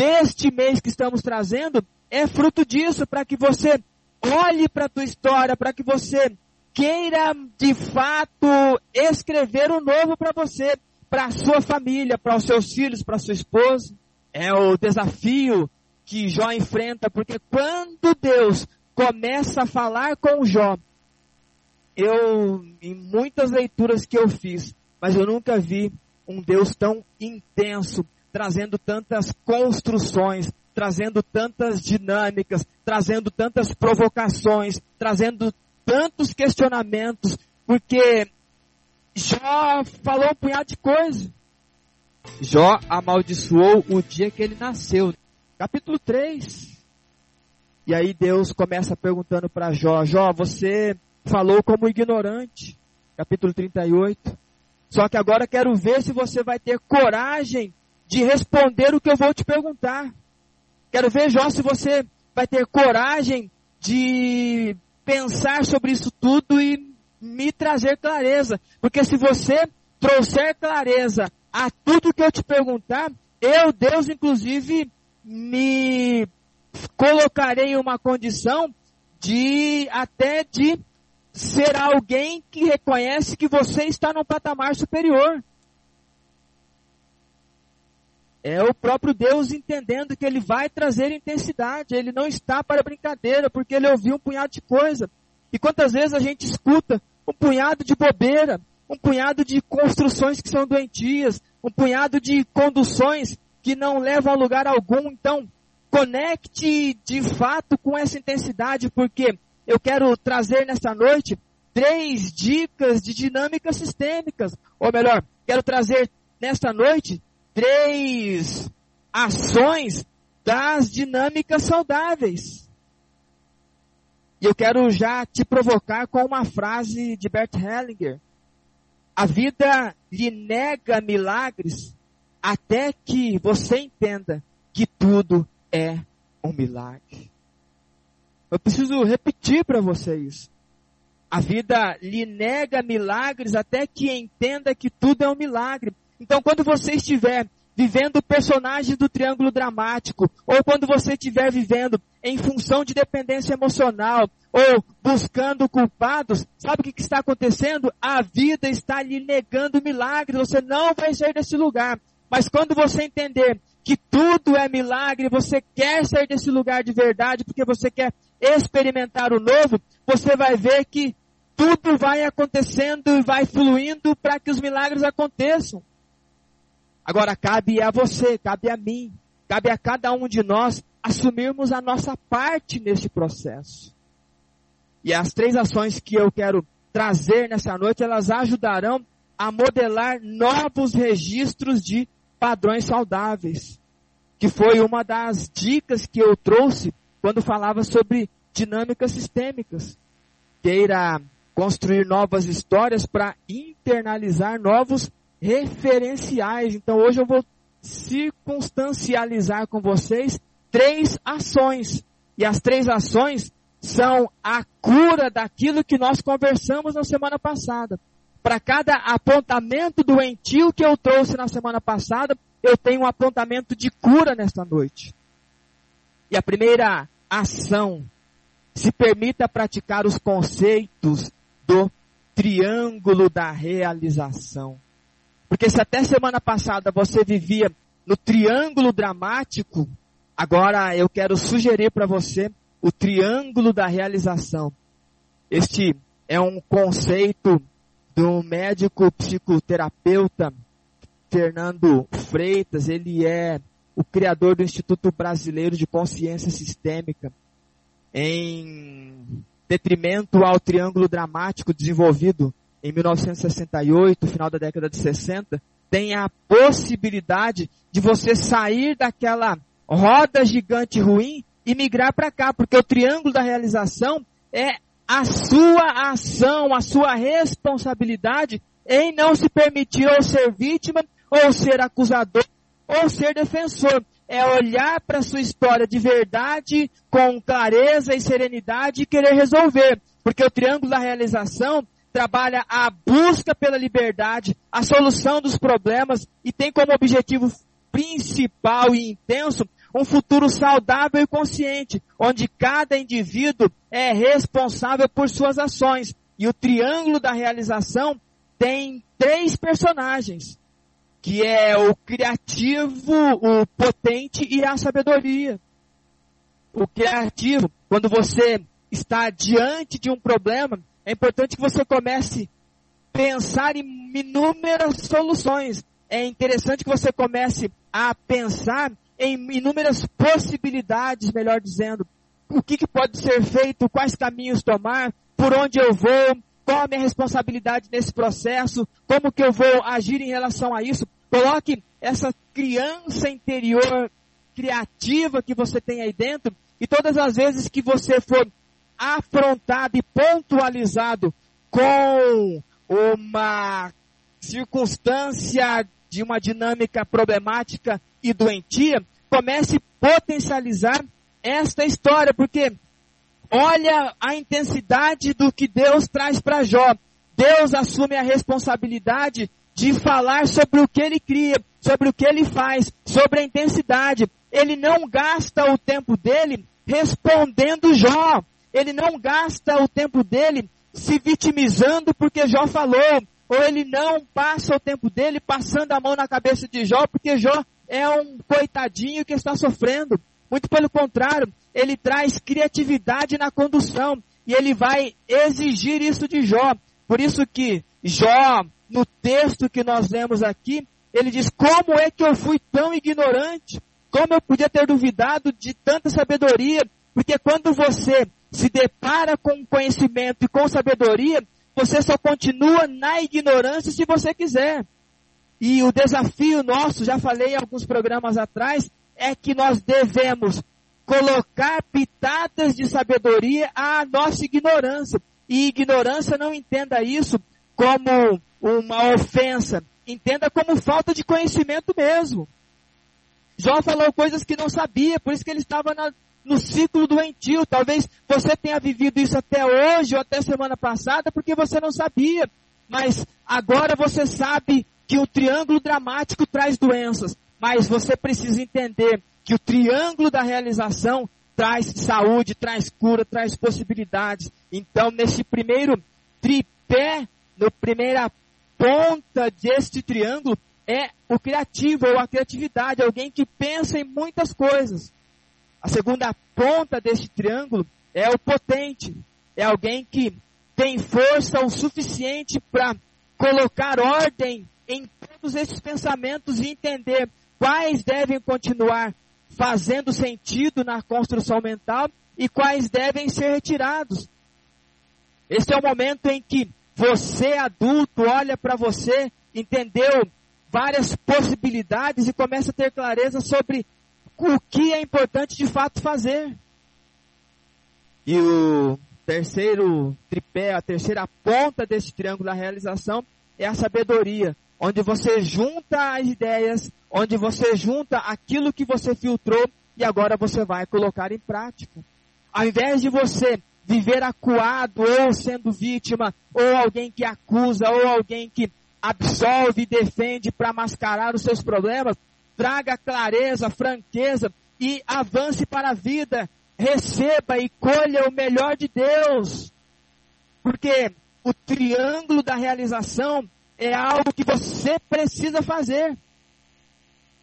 deste mês que estamos trazendo é fruto disso, para que você olhe para a tua história, para que você queira de fato escrever um novo para você, para a sua família, para os seus filhos, para a sua esposa. É o desafio que Jó enfrenta, porque quando Deus começa a falar com Jó, eu, em muitas leituras que eu fiz, mas eu nunca vi um Deus tão intenso, trazendo tantas construções, trazendo tantas dinâmicas, trazendo tantas provocações, trazendo tantos questionamentos, porque Jó falou um punhado de coisa. Jó amaldiçoou o dia que ele nasceu. Capítulo 3. E aí Deus começa perguntando para Jó: Jó, você falou como ignorante, capítulo 38. Só que agora quero ver se você vai ter coragem de responder o que eu vou te perguntar. Quero ver, Jó, se você vai ter coragem de pensar sobre isso tudo e me trazer clareza. Porque se você trouxer clareza a tudo que eu te perguntar, eu, Deus, inclusive, me colocarei em uma condição de até de ser alguém que reconhece que você está num patamar superior. É o próprio Deus entendendo que ele vai trazer intensidade, ele não está para brincadeira, porque ele ouviu um punhado de coisa. E quantas vezes a gente escuta um punhado de bobeira, um punhado de construções que são doentias, um punhado de conduções que não levam a lugar algum. Então, conecte de fato com essa intensidade, porque eu quero trazer nessa noite três dicas de dinâmicas sistêmicas. Ou melhor, quero trazer nesta noite três ações das dinâmicas saudáveis. E eu quero já te provocar com uma frase de Bert Hellinger. A vida lhe nega milagres até que você entenda que tudo é um milagre. Eu preciso repetir para vocês. A vida lhe nega milagres até que entenda que tudo é um milagre. Então, quando você estiver vivendo o personagem do triângulo dramático, ou quando você estiver vivendo em função de dependência emocional, ou buscando culpados, sabe o que, que está acontecendo? A vida está lhe negando milagres, você não vai sair desse lugar. Mas quando você entender que tudo é milagre, você quer sair desse lugar de verdade, porque você quer experimentar o novo, você vai ver que tudo vai acontecendo e vai fluindo para que os milagres aconteçam. Agora cabe a você, cabe a mim, cabe a cada um de nós assumirmos a nossa parte neste processo. E as três ações que eu quero trazer nessa noite, elas ajudarão a modelar novos registros de padrões saudáveis, que foi uma das dicas que eu trouxe quando falava sobre dinâmicas sistêmicas. Queira construir novas histórias para internalizar novos referenciais. Então hoje eu vou circunstancializar com vocês três ações. E as três ações são a cura daquilo que nós conversamos na semana passada. Para cada apontamento doentio que eu trouxe na semana passada, eu tenho um apontamento de cura nesta noite. E a primeira ação, se permita praticar os conceitos do triângulo da realização. Porque se até semana passada você vivia no triângulo dramático, agora eu quero sugerir para você o triângulo da realização. Este é um conceito do médico psicoterapeuta Fernando Freitas, ele é o criador do Instituto Brasileiro de Consciência Sistêmica, em detrimento ao triângulo dramático desenvolvido em 1968, final da década de 60, tem a possibilidade de você sair daquela roda gigante ruim e migrar para cá, porque o triângulo da realização é a sua ação, a sua responsabilidade em não se permitir ou ser vítima, ou ser acusador, ou ser defensor. É olhar para a sua história de verdade, com clareza e serenidade e querer resolver. Porque o triângulo da realização trabalha a busca pela liberdade, a solução dos problemas e tem como objetivo principal e intenso um futuro saudável e consciente, onde cada indivíduo é responsável por suas ações. E o triângulo da realização tem três personagens, que é o criativo, o potente e a sabedoria. O criativo, quando você está diante de um problema, é importante que você comece a pensar em inúmeras soluções. É interessante que você comece a pensar em inúmeras possibilidades, melhor dizendo. O que, que pode ser feito, quais caminhos tomar, por onde eu vou, qual a minha responsabilidade nesse processo, como que eu vou agir em relação a isso. Coloque essa criança interior criativa que você tem aí dentro e todas as vezes que você for afrontado e pontualizado com uma circunstância de uma dinâmica problemática e doentia, comece a potencializar esta história, porque olha a intensidade do que Deus traz para Jó. Deus assume a responsabilidade de falar sobre o que ele cria, sobre o que ele faz, sobre a intensidade. Ele não gasta o tempo dele respondendo Jó ele não gasta o tempo dele se vitimizando porque Jó falou, ou ele não passa o tempo dele passando a mão na cabeça de Jó porque Jó é um coitadinho que está sofrendo. Muito pelo contrário, ele traz criatividade na condução e ele vai exigir isso de Jó. Por isso que Jó, no texto que nós lemos aqui, ele diz: Como é que eu fui tão ignorante? Como eu podia ter duvidado de tanta sabedoria? Porque quando você se depara com conhecimento e com sabedoria, você só continua na ignorância se você quiser. E o desafio nosso, já falei em alguns programas atrás, é que nós devemos colocar pitadas de sabedoria à nossa ignorância. E ignorância não entenda isso como uma ofensa, entenda como falta de conhecimento mesmo. Jó falou coisas que não sabia, por isso que ele estava na, no ciclo doentio. Talvez você tenha vivido isso até hoje ou até semana passada porque você não sabia. Mas agora você sabe que o triângulo dramático traz doenças. Mas você precisa entender que o triângulo da realização traz saúde, traz cura, traz possibilidades. Então, nesse primeiro tripé, na primeira ponta deste triângulo, é o criativo ou a criatividade, alguém que pensa em muitas coisas. A segunda ponta deste triângulo é o potente, é alguém que tem força o suficiente para colocar ordem em todos esses pensamentos e entender quais devem continuar fazendo sentido na construção mental e quais devem ser retirados. Esse é o momento em que você, adulto, olha para você, entendeu várias possibilidades e começa a ter clareza sobre o que é importante de fato fazer. E o terceiro tripé, a terceira ponta desse triângulo da realização é a sabedoria, onde você junta as ideias, onde você junta aquilo que você filtrou e agora você vai colocar em prática. Ao invés de você viver acuado ou sendo vítima, ou alguém que acusa, ou alguém que absolve e defende para mascarar os seus problemas, traga clareza, franqueza e avance para a vida. Receba e colha o melhor de Deus. Porque o triângulo da realização é algo que você precisa fazer.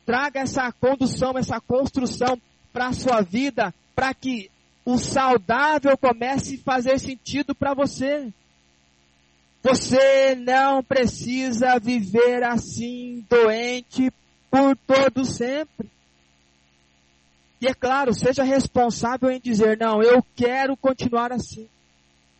Traga essa condução, essa construção para a sua vida, para que o saudável comece a fazer sentido para você. Você não precisa viver assim, doente, por todo sempre. E é claro, seja responsável em dizer, não, eu quero continuar assim.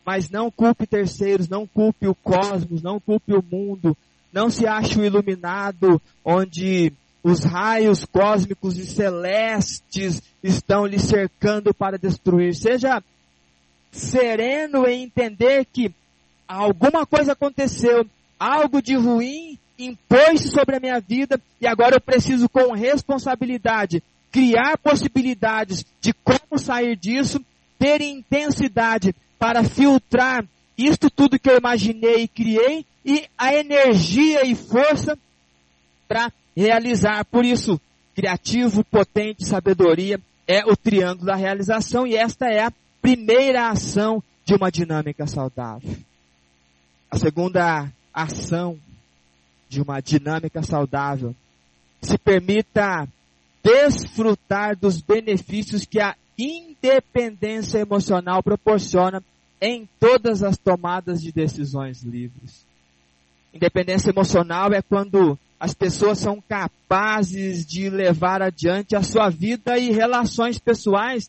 Mas não culpe terceiros, não culpe o cosmos, não culpe o mundo. Não se ache o iluminado, onde os raios cósmicos e celestes estão lhe cercando para destruir. Seja sereno em entender que alguma coisa aconteceu, algo de ruim impôs-se sobre a minha vida e agora eu preciso com responsabilidade criar possibilidades de como sair disso, ter intensidade para filtrar isto tudo que eu imaginei e criei e a energia e força para realizar. Por isso, criativo, potente, sabedoria é o triângulo da realização e esta é a primeira ação de uma dinâmica saudável. A segunda ação de uma dinâmica saudável se permita desfrutar dos benefícios que a independência emocional proporciona em todas as tomadas de decisões livres. Independência emocional é quando as pessoas são capazes de levar adiante a sua vida e relações pessoais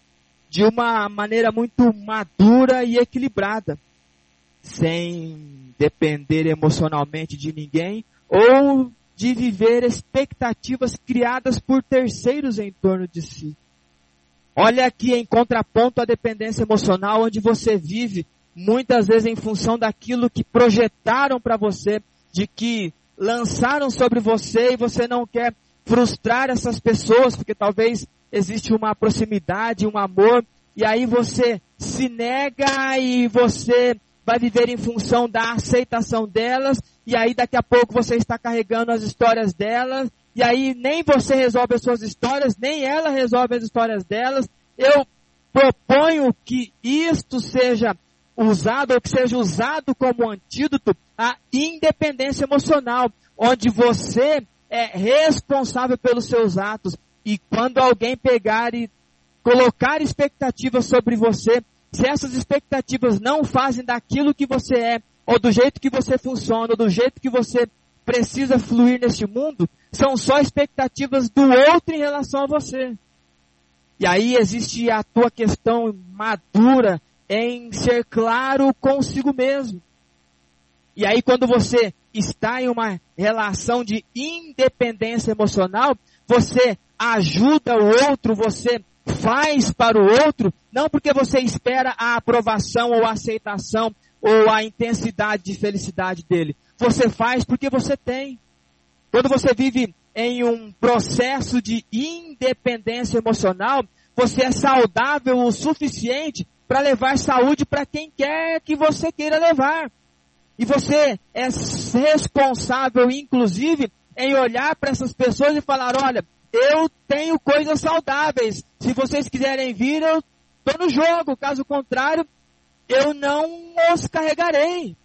de uma maneira muito madura e equilibrada, sem depender emocionalmente de ninguém ou de viver expectativas criadas por terceiros em torno de si. Olha aqui em contraponto à dependência emocional, onde você vive muitas vezes em função daquilo que projetaram para você, de que lançaram sobre você e você não quer frustrar essas pessoas, porque talvez existe uma proximidade, um amor, e aí você se nega e você vai viver em função da aceitação delas, e aí daqui a pouco você está carregando as histórias delas, e aí nem você resolve as suas histórias, nem ela resolve as histórias delas. Eu proponho que isto seja usado, ou que seja usado como antídoto à independência emocional, onde você é responsável pelos seus atos, e quando alguém pegar e colocar expectativas sobre você, se essas expectativas não fazem daquilo que você é, ou do jeito que você funciona, ou do jeito que você precisa fluir neste mundo, são só expectativas do outro em relação a você. E aí existe a tua questão madura em ser claro consigo mesmo. E aí quando você está em uma relação de independência emocional, você ajuda o outro, você faz para o outro, não porque você espera a aprovação ou a aceitação ou a intensidade de felicidade dele. Você faz porque você tem. Quando você vive em um processo de independência emocional, você é saudável o suficiente para levar saúde para quem quer que você queira levar. E você é responsável, inclusive, em olhar para essas pessoas e falar: olha, eu tenho coisas saudáveis. Se vocês quiserem vir, eu estou no jogo. Caso contrário, eu não os carregarei.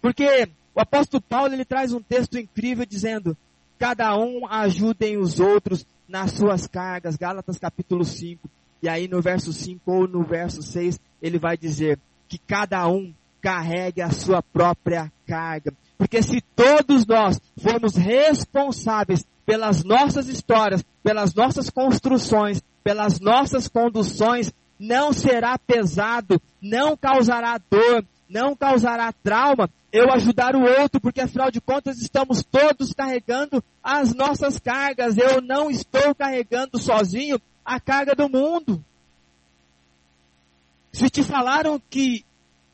Porque o apóstolo Paulo ele traz um texto incrível dizendo: cada um ajudem os outros nas suas cargas. Gálatas capítulo 5. E aí no verso 5 ou no verso 6, ele vai dizer que cada um carregue a sua própria carga. Porque se todos nós formos responsáveis pelas nossas histórias, pelas nossas construções, pelas nossas conduções, não será pesado, não causará dor, não causará trauma eu ajudar o outro, porque afinal de contas estamos todos carregando as nossas cargas. Eu não estou carregando sozinho a carga do mundo. Se te falaram que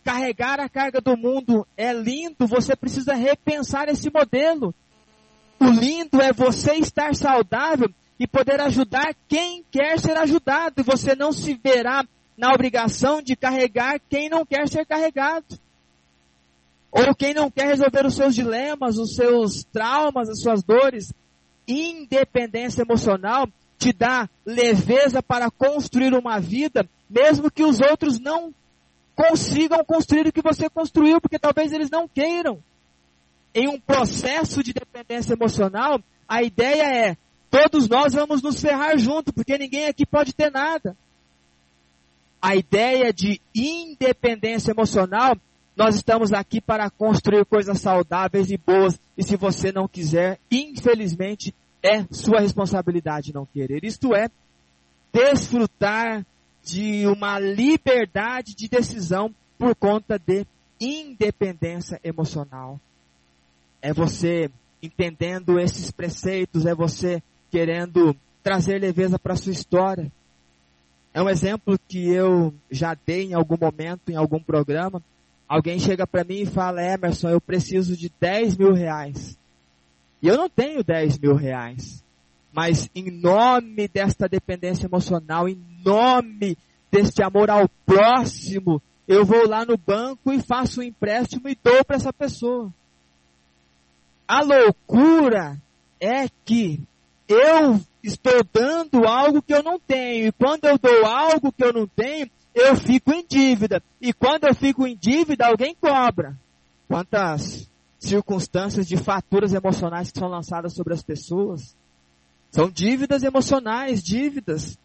carregar a carga do mundo é lindo, você precisa repensar esse modelo. O lindo é você estar saudável e poder ajudar quem quer ser ajudado. E você não se verá na obrigação de carregar quem não quer ser carregado. Ou quem não quer resolver os seus dilemas, os seus traumas, as suas dores. Independência emocional te dá leveza para construir uma vida, mesmo que os outros não consigam construir o que você construiu, porque talvez eles não queiram. Em um processo de dependência emocional, a ideia é todos nós vamos nos ferrar junto, porque ninguém aqui pode ter nada. A ideia de independência emocional, nós estamos aqui para construir coisas saudáveis e boas, e se você não quiser, infelizmente, é sua responsabilidade não querer. Isto é, desfrutar de uma liberdade de decisão por conta de independência emocional. É você entendendo esses preceitos, é você querendo trazer leveza para a sua história. É um exemplo que eu já dei em algum momento, em algum programa. Alguém chega para mim e fala, Emerson, eu preciso de 10 mil reais. E eu não tenho 10 mil reais. Mas em nome desta dependência emocional, em nome deste amor ao próximo, eu vou lá no banco e faço um empréstimo e dou para essa pessoa. A loucura é que eu estou dando algo que eu não tenho. E quando eu dou algo que eu não tenho, eu fico em dívida. E quando eu fico em dívida, alguém cobra. Quantas circunstâncias de faturas emocionais que são lançadas sobre as pessoas? São dívidas emocionais, dívidas.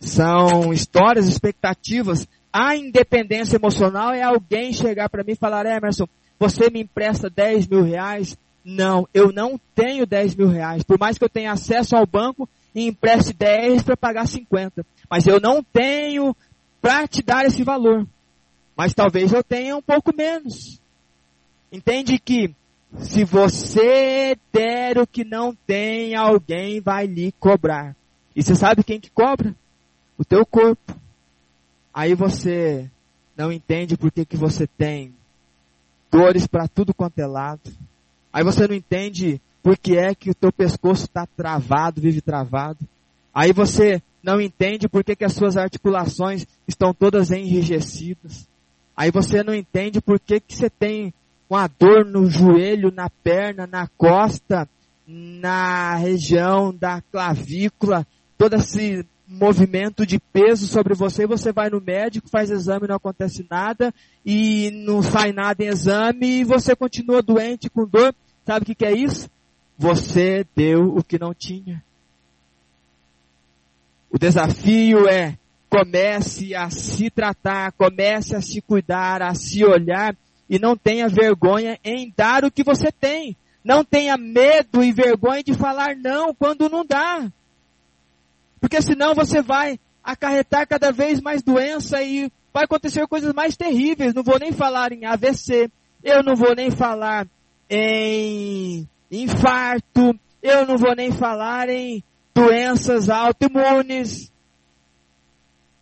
São histórias, expectativas. A independência emocional é alguém chegar para mim e falar, Emerson, você me empresta 10 mil reais? Não, eu não tenho 10 mil reais. Por mais que eu tenha acesso ao banco e empreste 10 para pagar 50. Mas eu não tenho para te dar esse valor. Mas talvez eu tenha um pouco menos. Entende que se você der o que não tem, alguém vai lhe cobrar. E você sabe quem que cobra? O teu corpo. Aí você não entende por que, que você tem dores para tudo quanto é lado. Aí você não entende por que é que o teu pescoço está travado, vive travado. Aí você não entende por que, que as suas articulações estão todas enrijecidas. Aí você não entende por que, que você tem uma dor no joelho, na perna, na costa, na região da clavícula, todo esse movimento de peso sobre você, você vai no médico, faz exame, não acontece nada, e não sai nada em exame, e você continua doente com dor. Sabe o que, é isso? Você deu o que não tinha. O desafio é comece a se tratar, comece a se cuidar, a se olhar e não tenha vergonha em dar o que você tem. Não tenha medo e vergonha de falar não quando não dá. Porque senão você vai acarretar cada vez mais doença e vai acontecer coisas mais terríveis. Não vou nem falar em AVC, eu não vou nem falar em infarto, eu não vou nem falar em doenças autoimunes.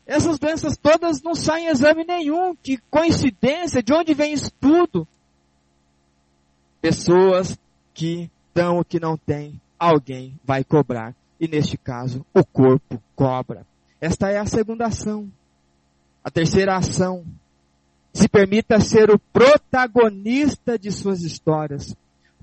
Essas doenças todas não saem em exame nenhum. Que coincidência, de onde vem isso tudo? Pessoas que dão o que não tem, alguém vai cobrar. E neste caso, o corpo cobra. Esta é a segunda ação. A terceira ação. Se permita ser o protagonista de suas histórias.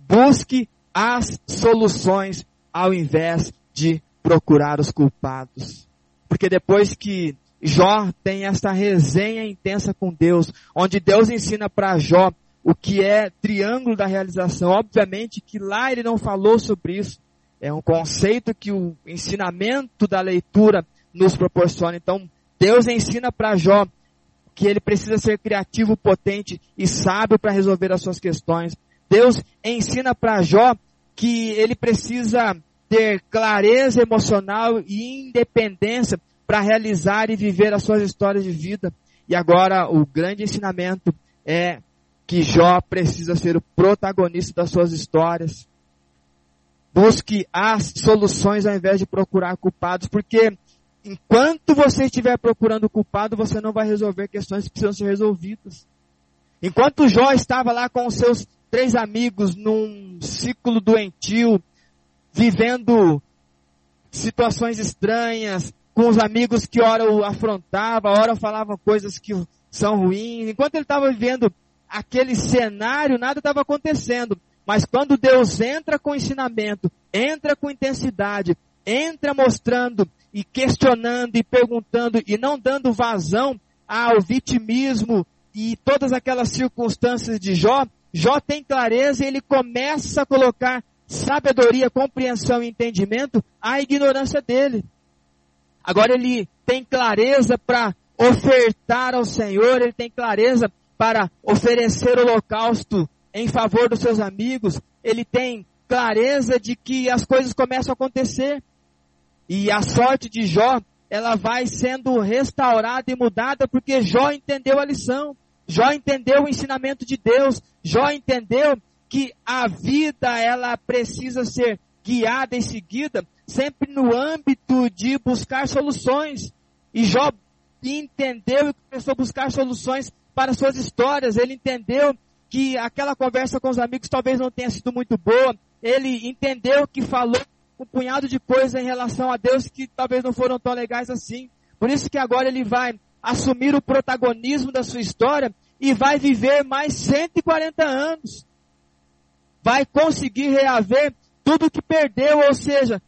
Busque as soluções ao invés de procurar os culpados. Porque depois que Jó tem essa resenha intensa com Deus, onde Deus ensina para Jó o que é triângulo da realização. Obviamente que lá ele não falou sobre isso. É um conceito que o ensinamento da leitura nos proporciona. Então, Deus ensina para Jó que ele precisa ser criativo, potente e sábio para resolver as suas questões. Deus ensina para Jó que ele precisa ter clareza emocional e independência para realizar e viver as suas histórias de vida. E agora o grande ensinamento é que Jó precisa ser o protagonista das suas histórias. Busque as soluções ao invés de procurar culpados, porque enquanto você estiver procurando culpado, você não vai resolver questões que precisam ser resolvidas. Enquanto Jó estava lá com os seus três amigos num ciclo doentio, vivendo situações estranhas, com os amigos que ora o afrontavam, ora falavam coisas que são ruins, enquanto ele estava vivendo aquele cenário, nada estava acontecendo. Mas quando Deus entra com ensinamento, entra com intensidade, entra mostrando e questionando e perguntando e não dando vazão ao vitimismo e todas aquelas circunstâncias de Jó, Jó tem clareza e ele começa a colocar sabedoria, compreensão e entendimento à ignorância dele. Agora ele tem clareza para ofertar ao Senhor, ele tem clareza para oferecer holocausto em favor dos seus amigos, ele tem clareza de que as coisas começam a acontecer. E a sorte de Jó, ela vai sendo restaurada e mudada porque Jó entendeu a lição. Jó entendeu o ensinamento de Deus. Jó entendeu que a vida ela precisa ser guiada e seguida sempre no âmbito de buscar soluções. E Jó entendeu e começou a buscar soluções para suas histórias. Ele entendeu que aquela conversa com os amigos talvez não tenha sido muito boa. Ele entendeu que falou um punhado de coisas em relação a Deus que talvez não foram tão legais assim. Por isso que agora ele vai assumir o protagonismo da sua história e vai viver mais 140 anos. Vai conseguir reaver tudo que perdeu, ou seja,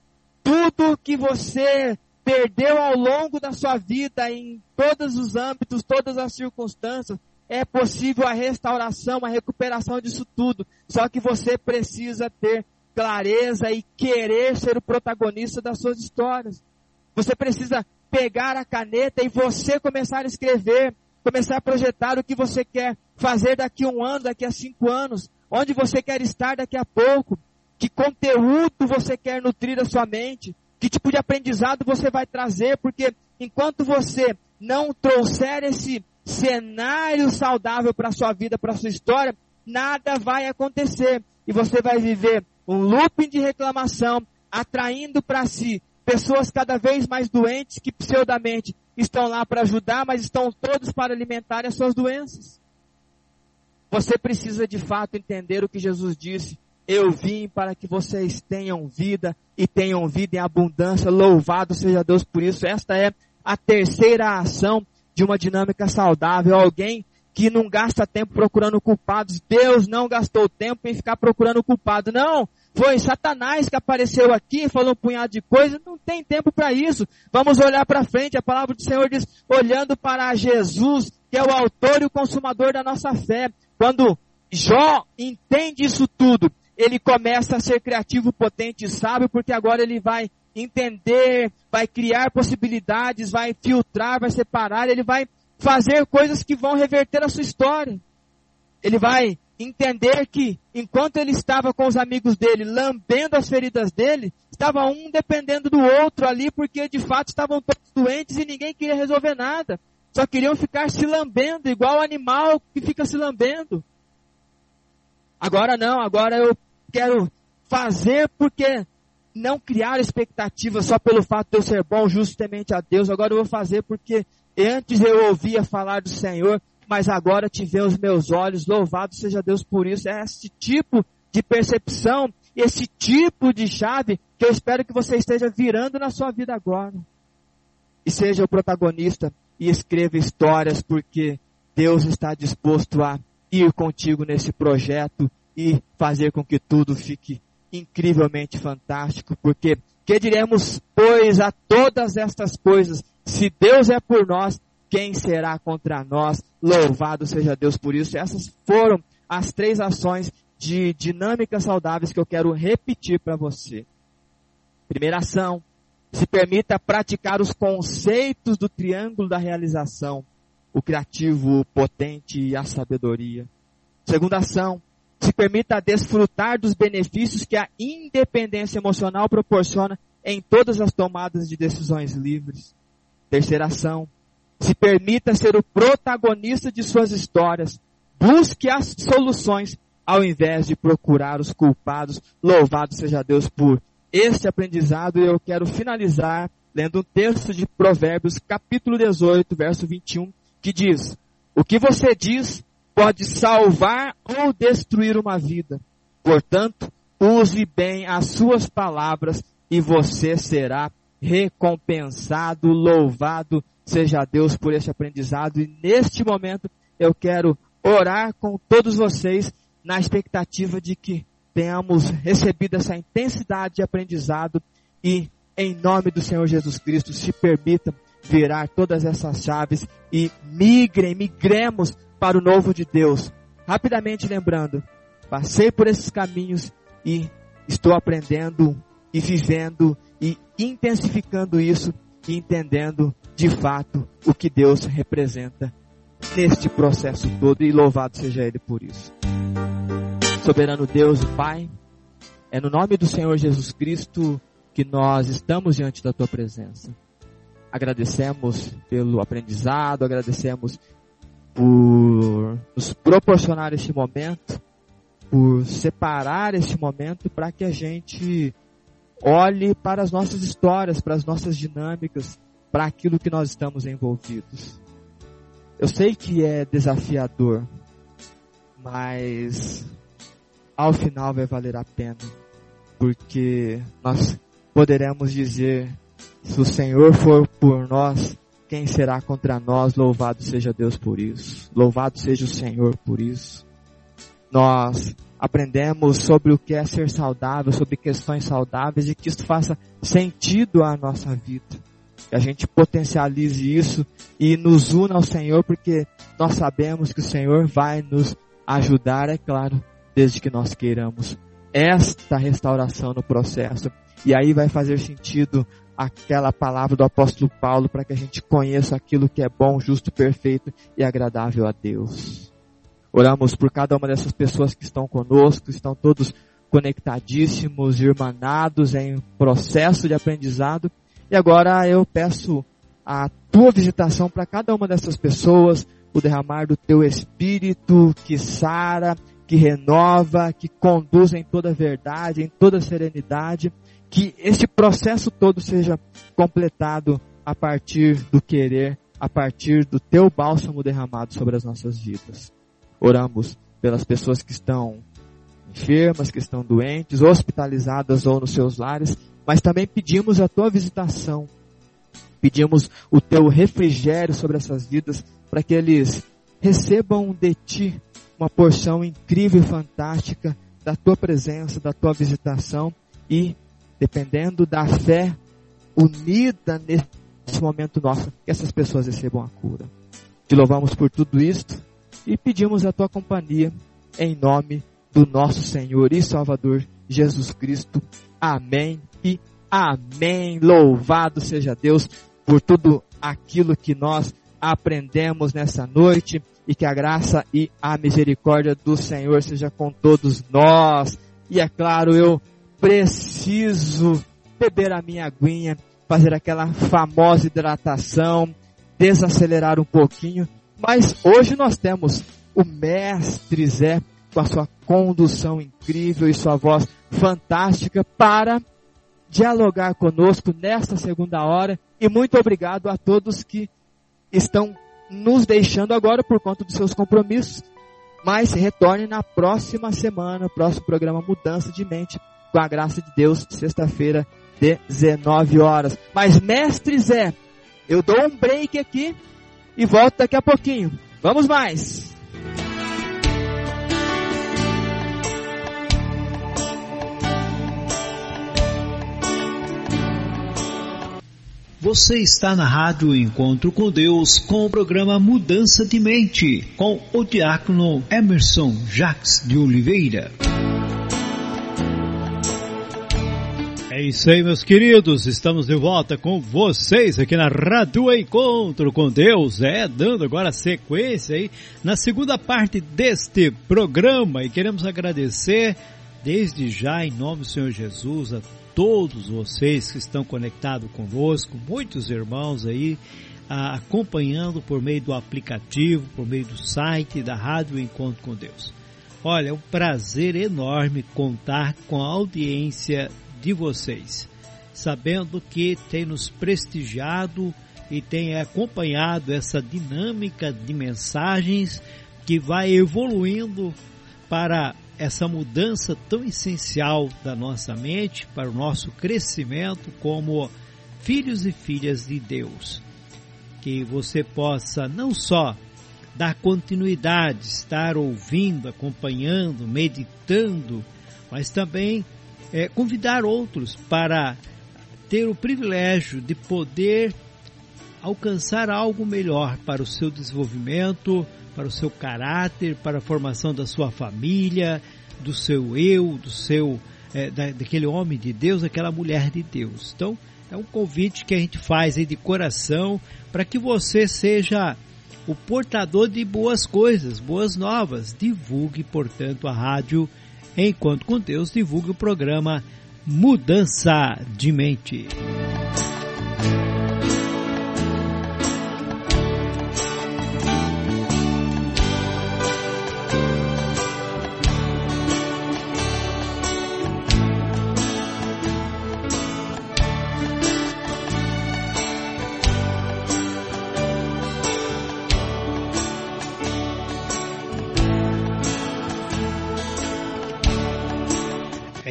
tudo que você perdeu ao longo da sua vida, em todos os âmbitos, todas as circunstâncias, é possível a restauração, a recuperação disso tudo. Só que você precisa ter clareza e querer ser o protagonista das suas histórias. Você precisa pegar a caneta e você começar a escrever, começar a projetar o que você quer fazer daqui a um ano, daqui a cinco anos, onde você quer estar daqui a pouco, que conteúdo você quer nutrir a sua mente, que tipo de aprendizado você vai trazer? Porque enquanto você não trouxer esse cenário saudável para a sua vida, para a sua história, nada vai acontecer. E você vai viver um looping de reclamação, atraindo para si pessoas cada vez mais doentes que pseudamente estão lá para ajudar, mas estão todos para alimentar as suas doenças. Você precisa de fato entender o que Jesus disse eu vim para que vocês tenham vida e tenham vida em abundância. Louvado seja Deus por isso. Esta é a terceira ação de uma dinâmica saudável. Alguém que não gasta tempo procurando culpados. Deus não gastou tempo em ficar procurando culpado. Não, foi Satanás que apareceu aqui, falou um punhado de coisas. Não tem tempo para isso. Vamos olhar para frente. A palavra do Senhor diz, olhando para Jesus, que é o autor e o consumador da nossa fé. Quando Jó entende isso tudo, ele começa a ser criativo, potente e sábio, porque agora ele vai entender, vai criar possibilidades, vai filtrar, vai separar, ele vai fazer coisas que vão reverter a sua história. Ele vai entender que enquanto ele estava com os amigos dele, lambendo as feridas dele, estava um dependendo do outro ali, porque de fato estavam todos doentes e ninguém queria resolver nada. Só queriam ficar se lambendo, igual o animal que fica se lambendo. Agora não, agora eu quero fazer porque não criar expectativas só pelo fato de eu ser bom, justamente a Deus. Agora eu vou fazer porque antes eu ouvia falar do Senhor, mas agora te vê os meus olhos. Louvado seja Deus por isso. É esse tipo de percepção, esse tipo de chave que eu espero que você esteja virando na sua vida agora. E seja o protagonista e escreva histórias porque Deus está disposto a ir contigo nesse projeto e fazer com que tudo fique incrivelmente fantástico, porque que diremos, pois, a todas estas coisas, se Deus é por nós, quem será contra nós? Louvado seja Deus por isso. Essas foram as três ações de dinâmicas saudáveis que eu quero repetir para você. Primeira ação, se permita praticar os conceitos do triângulo da realização, o criativo, o potente e a sabedoria. Segunda ação, se permita desfrutar dos benefícios que a independência emocional proporciona em todas as tomadas de decisões livres. Terceira ação, se permita ser o protagonista de suas histórias. Busque as soluções ao invés de procurar os culpados. Louvado seja Deus por este aprendizado. E eu quero finalizar lendo um texto de Provérbios, capítulo 18, verso 21, que diz: O que você diz pode salvar ou destruir uma vida. Portanto, use bem as suas palavras e você será recompensado, louvado seja Deus por este aprendizado. E neste momento eu quero orar com todos vocês na expectativa de que tenhamos recebido essa intensidade de aprendizado e em nome do Senhor Jesus Cristo se permitam virar todas essas chaves e migrem, migremos para o novo de Deus. Rapidamente lembrando, passei por esses caminhos e estou aprendendo e vivendo intensificando isso e entendendo de fato o que Deus representa neste processo todo e louvado seja Ele por isso. Soberano Deus, Pai, é no nome do Senhor Jesus Cristo que nós estamos diante da Tua presença. Agradecemos pelo aprendizado, agradecemos por nos proporcionar este momento, por separar este momento para que a gente olhe para as nossas histórias, para as nossas dinâmicas, para aquilo que nós estamos envolvidos. Eu sei que é desafiador, mas ao final vai valer a pena, porque nós poderemos dizer: se o Senhor for por nós, quem será contra nós? Louvado seja Deus por isso. Louvado seja o Senhor por isso. Nós aprendemos sobre o que é ser saudável, sobre questões saudáveis e que isso faça sentido à nossa vida. Que a gente potencialize isso e nos una ao Senhor, porque nós sabemos que o Senhor vai nos ajudar, é claro, desde que nós queiramos esta restauração no processo. E aí vai fazer sentido aquela palavra do apóstolo Paulo para que a gente conheça aquilo que é bom, justo, perfeito e agradável a Deus. Oramos por cada uma dessas pessoas que estão conosco, estão todos conectadíssimos, irmanados em processo de aprendizado. E agora eu peço a tua visitação para cada uma dessas pessoas, o derramar do teu espírito que sara, que renova, que conduz em toda verdade, em toda serenidade que este processo todo seja completado a partir do querer, a partir do teu bálsamo derramado sobre as nossas vidas. Oramos pelas pessoas que estão enfermas, que estão doentes, hospitalizadas ou nos seus lares, mas também pedimos a tua visitação. Pedimos o teu refrigério sobre essas vidas para que eles recebam de ti uma porção incrível e fantástica da tua presença, da tua visitação e dependendo da fé unida nesse momento nosso, que essas pessoas recebam a cura. Te louvamos por tudo isto e pedimos a tua companhia em nome do nosso Senhor e Salvador Jesus Cristo. Amém e amém. Louvado seja Deus por tudo aquilo que nós aprendemos nessa noite e que a graça e a misericórdia do Senhor seja com todos nós. E é claro, eu preciso beber a minha aguinha, fazer aquela famosa hidratação, desacelerar um pouquinho. Mas hoje nós temos o mestre Zé com a sua condução incrível e sua voz fantástica para dialogar conosco nesta segunda hora. E muito obrigado a todos que estão nos deixando agora por conta dos seus compromissos. Mas retorne na próxima semana, próximo programa Mudança de Mente, com a graça de Deus, sexta-feira, 19 horas. Mas, mestre Zé, eu dou um break aqui e volto daqui a pouquinho. Vamos mais! Você está na Rádio Encontro com Deus com o programa Mudança de Mente com o diácono Emerson Jacques de Oliveira. É isso aí, meus queridos. Estamos de volta com vocês aqui na Rádio Encontro com Deus. É, dando agora sequência aí na segunda parte deste programa e queremos agradecer desde já em nome do Senhor Jesus a todos vocês que estão conectados conosco, muitos irmãos aí acompanhando por meio do aplicativo, por meio do site da Rádio Encontro com Deus. Olha, é um prazer enorme contar com a audiência de vocês, sabendo que tem nos prestigiado e tem acompanhado essa dinâmica de mensagens que vai evoluindo para essa mudança tão essencial da nossa mente para o nosso crescimento como filhos e filhas de Deus. Que você possa não só dar continuidade, estar ouvindo, acompanhando, meditando, mas também é, convidar outros para ter o privilégio de poder alcançar algo melhor para o seu desenvolvimento, para o seu caráter, para a formação da sua família, do seu eu, do seu é, da, daquele homem de Deus, daquela mulher de Deus. Então, é um convite que a gente faz aí de coração para que você seja o portador de boas coisas, boas novas. Divulgue, portanto, a rádio Enquanto com Deus, divulgue o programa Mudança de Mente.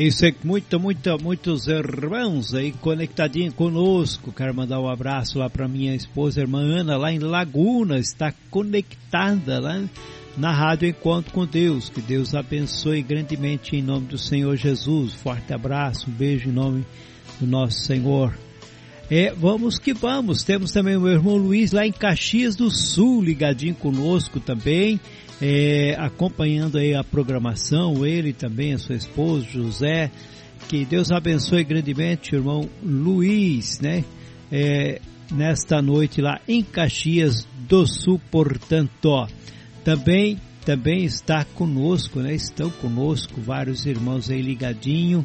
Isso aí, muito, muito, muitos irmãos aí conectadinhos conosco. Quero mandar um abraço lá para minha esposa, irmã Ana, lá em Laguna, está conectada lá na Rádio Encontro com Deus. Que Deus abençoe grandemente em nome do Senhor Jesus. Forte abraço, um beijo em nome do nosso Senhor. É, vamos que vamos. Temos também o meu irmão Luiz lá em Caxias do Sul, ligadinho conosco também é, acompanhando aí a programação, ele também, a sua esposa, José, que Deus abençoe grandemente, irmão Luiz, né? É, nesta noite lá em Caxias do Sul, portanto, também também está conosco, né? Estão conosco vários irmãos aí ligadinho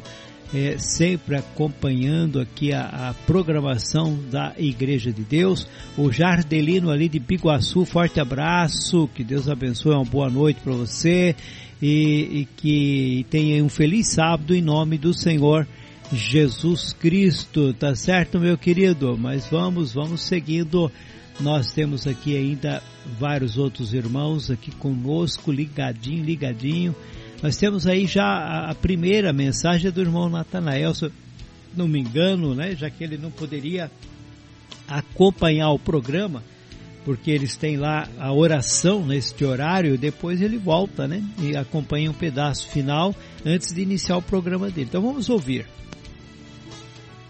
é, sempre acompanhando aqui a, a, programação da Igreja de Deus. O Jardelino ali de Biguaçu, forte abraço, que Deus abençoe, uma boa noite para você e, e que tenha um feliz sábado em nome do Senhor Jesus Cristo, tá certo, meu querido? Mas vamos, vamos seguindo. Nós temos aqui ainda vários outros irmãos aqui conosco, ligadinho, ligadinho. Nós temos aí já a primeira mensagem do irmão Natanael, se não me engano, né, já que ele não poderia acompanhar o programa, porque eles têm lá a oração neste horário, depois ele volta, né, e acompanha um pedaço final antes de iniciar o programa dele. Então vamos ouvir.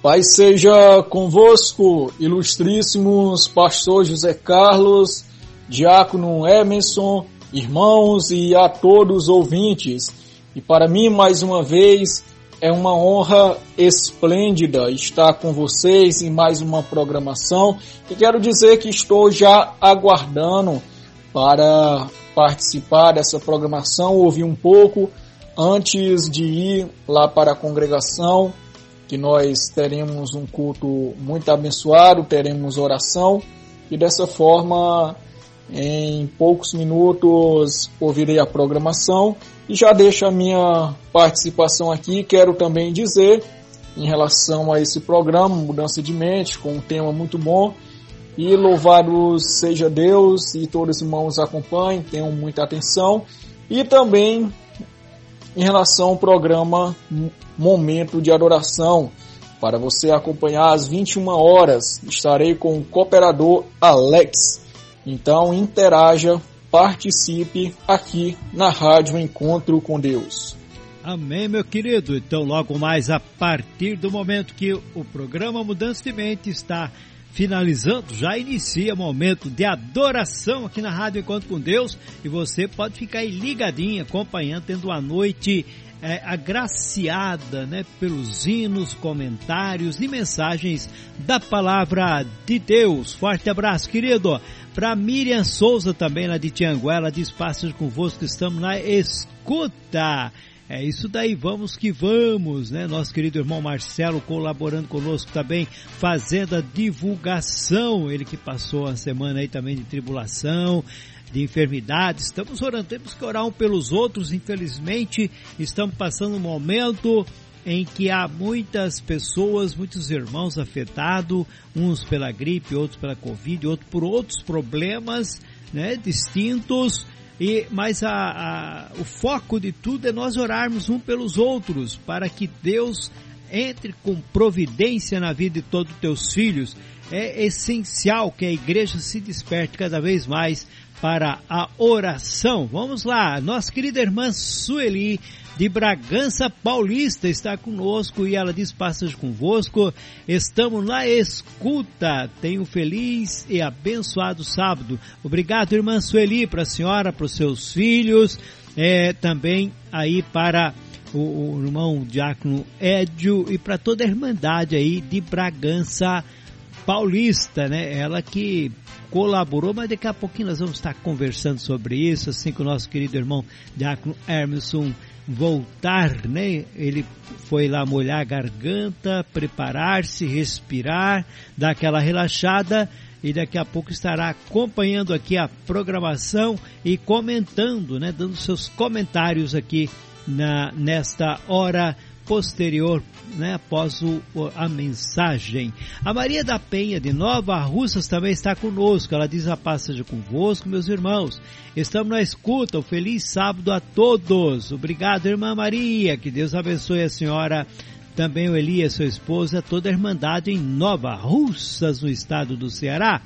Pai seja convosco, ilustríssimos pastor José Carlos, diácono Emerson, irmãos e a todos os ouvintes. E para mim, mais uma vez, é uma honra esplêndida estar com vocês em mais uma programação. E quero dizer que estou já aguardando para participar dessa programação, ouvir um pouco antes de ir lá para a congregação, que nós teremos um culto muito abençoado, teremos oração e dessa forma Em poucos minutos ouvirei a programação e já deixo a minha participação aqui. Quero também dizer, em relação a esse programa, Mudança de Mente, com um tema muito bom, e louvado seja Deus e todos os irmãos acompanhem, tenham muita atenção. E também em relação ao programa Momento de Adoração, para você acompanhar às 21 horas, estarei com o cooperador Alex. Então interaja, participe aqui na Rádio Encontro com Deus. Amém, meu querido. Então, logo mais, a partir do momento que o programa Mudança de Mente está finalizando, já inicia o momento de adoração aqui na Rádio Encontro com Deus e você pode ficar aí ligadinho, acompanhando, tendo uma noite é, agraciada né, pelos hinos, comentários e mensagens da palavra de Deus. Forte abraço, querido. Para Miriam Souza também, lá de Tianguela, diz passos convosco, estamos na escuta. É isso daí, vamos que vamos, né? Nosso querido irmão Marcelo colaborando conosco também, fazendo a divulgação. Ele que passou a semana aí também de tribulação, de enfermidade. Estamos orando, temos que orar um pelos outros. Infelizmente, estamos passando um momento em que há muitas pessoas, muitos irmãos afetados, uns pela gripe, outros pela Covid, outros por outros problemas, né, distintos e, mas a, a, o foco de tudo é nós orarmos um pelos outros, para que Deus entre com providência na vida de todos os teus filhos. É essencial que a igreja se desperte cada vez mais para a oração. Vamos lá, nossa querida irmã Sueli de Bragança Paulista está conosco e ela diz passas convosco. Estamos na escuta. Tenha um feliz e abençoado sábado. Obrigado, irmã Sueli, para a senhora, para os seus filhos, é, também aí para o, irmão Diácono Édio e para toda a Irmandade aí de Bragança Paulista, né? Ela que colaborou, mas daqui a pouquinho nós vamos estar conversando sobre isso, assim com o nosso querido irmão Diácono Hermeson voltar, né? Ele foi lá molhar a garganta, preparar-se, respirar, dar aquela relaxada e daqui a pouco estará acompanhando aqui a programação e comentando, né? Dando seus comentários aqui na nesta hora posterior, né, após o, a mensagem. A Maria da Penha de Nova Russas também está conosco. Ela diz a paz seja convosco, meus irmãos. Estamos na escuta. Um feliz sábado a todos. Obrigado, irmã Maria. Que Deus abençoe a senhora. Também o Elias, sua esposa, toda a Irmandade em Nova Russas, no estado do Ceará.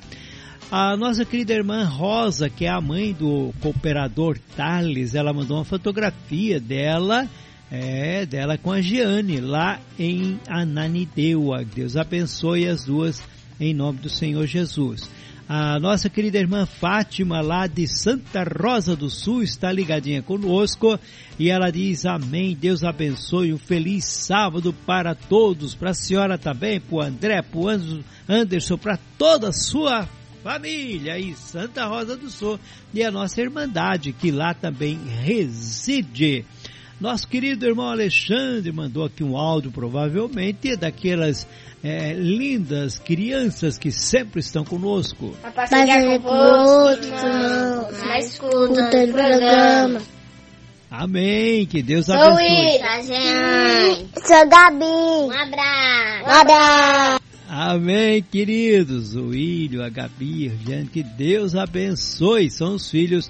A nossa querida irmã Rosa, que é a mãe do cooperador Thales, ela mandou uma fotografia dela é, dela com a Giane, lá em Ananideua. Deus abençoe as duas em nome do Senhor Jesus. A nossa querida irmã Fátima, lá de Santa Rosa do Sul, está ligadinha conosco e ela diz amém, Deus abençoe, um feliz sábado para todos, para a senhora também, para o André, para o Anderson, para toda a sua família aí, Santa Rosa do Sul e a nossa irmandade que lá também reside. Nosso querido irmão Alexandre mandou aqui um áudio, provavelmente, daquelas é, lindas crianças que sempre estão conosco. A parceria convosco, irmãos, na escuta do programa. Amém, que Deus abençoe. Sou Ida, gente. Sou Gabi. Um abraço. Um abraço. Amém, queridos. O Ilho, a Gabi, gente, que Deus abençoe. São os filhos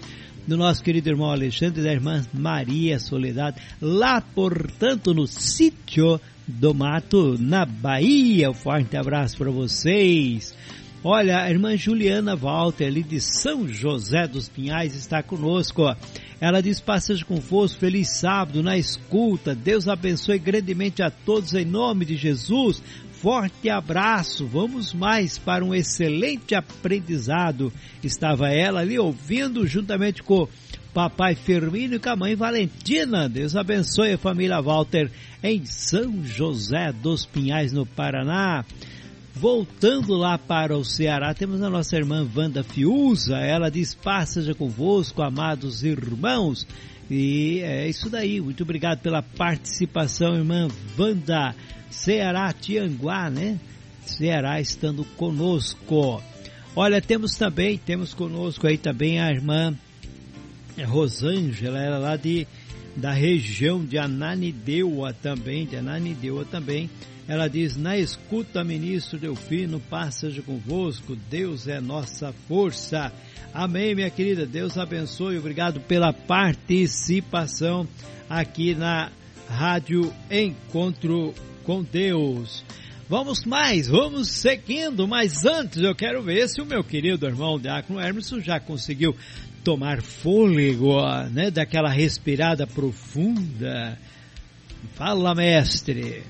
do nosso querido irmão Alexandre e da irmã Maria Soledade, lá, portanto, no sítio do Mato, na Bahia. Um forte abraço para vocês. Olha, a irmã Juliana Walter, ali de São José dos Pinhais, está conosco. Ela diz, passejo convosco, feliz sábado, na escuta. Deus abençoe grandemente a todos em nome de Jesus forte abraço. Vamos mais para um excelente aprendizado. Estava ela ali ouvindo juntamente com papai Firmino e com a mãe Valentina. Deus abençoe a família Walter em São José dos Pinhais, no Paraná. Voltando lá para o Ceará, temos a nossa irmã Wanda Fiuza. Ela diz: Paz convosco, amados irmãos. E é isso daí. Muito obrigado pela participação, irmã Wanda. Ceará, Tianguá, né? Ceará estando conosco. Olha, temos também, temos conosco aí também a irmã Rosângela, ela lá de da região de Ananindeua também, de Ananindeua também. Ela diz, na escuta, ministro Delfino, seja convosco, Deus é nossa força. Amém, minha querida, Deus abençoe, obrigado pela participação aqui na Rádio Encontro com Deus. Vamos mais, vamos seguindo, mas antes eu quero ver se o meu querido irmão Diácono Hermeson já conseguiu tomar fôlego, né, daquela respirada profunda. Fala, mestre.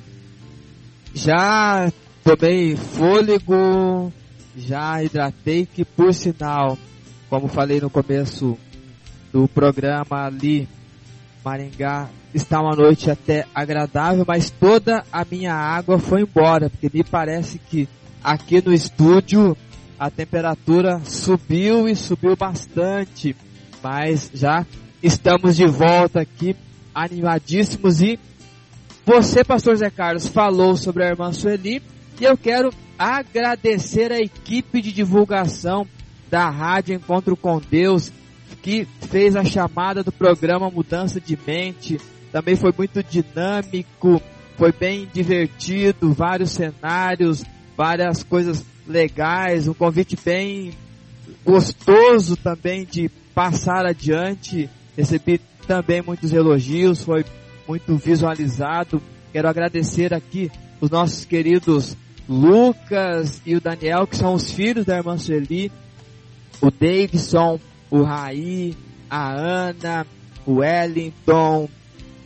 Já tomei fôlego, já hidratei, que por sinal, como falei no começo do programa ali, Maringá está uma noite até agradável, mas toda a minha água foi embora, porque me parece que aqui no estúdio a temperatura subiu e subiu bastante, mas já estamos de volta aqui, animadíssimos e você, pastor Zé Carlos, falou sobre a irmã Sueli e eu quero agradecer a equipe de divulgação da Rádio Encontro com Deus que fez a chamada do programa Mudança de Mente. Também foi muito dinâmico, foi bem divertido, vários cenários, várias coisas legais, um convite bem gostoso também de passar adiante. Recebi também muitos elogios, foi muito visualizado. Quero agradecer aqui os nossos queridos Lucas e o Daniel, que são os filhos da irmã Sueli, o Davidson, o Raí, a Ana, o Wellington,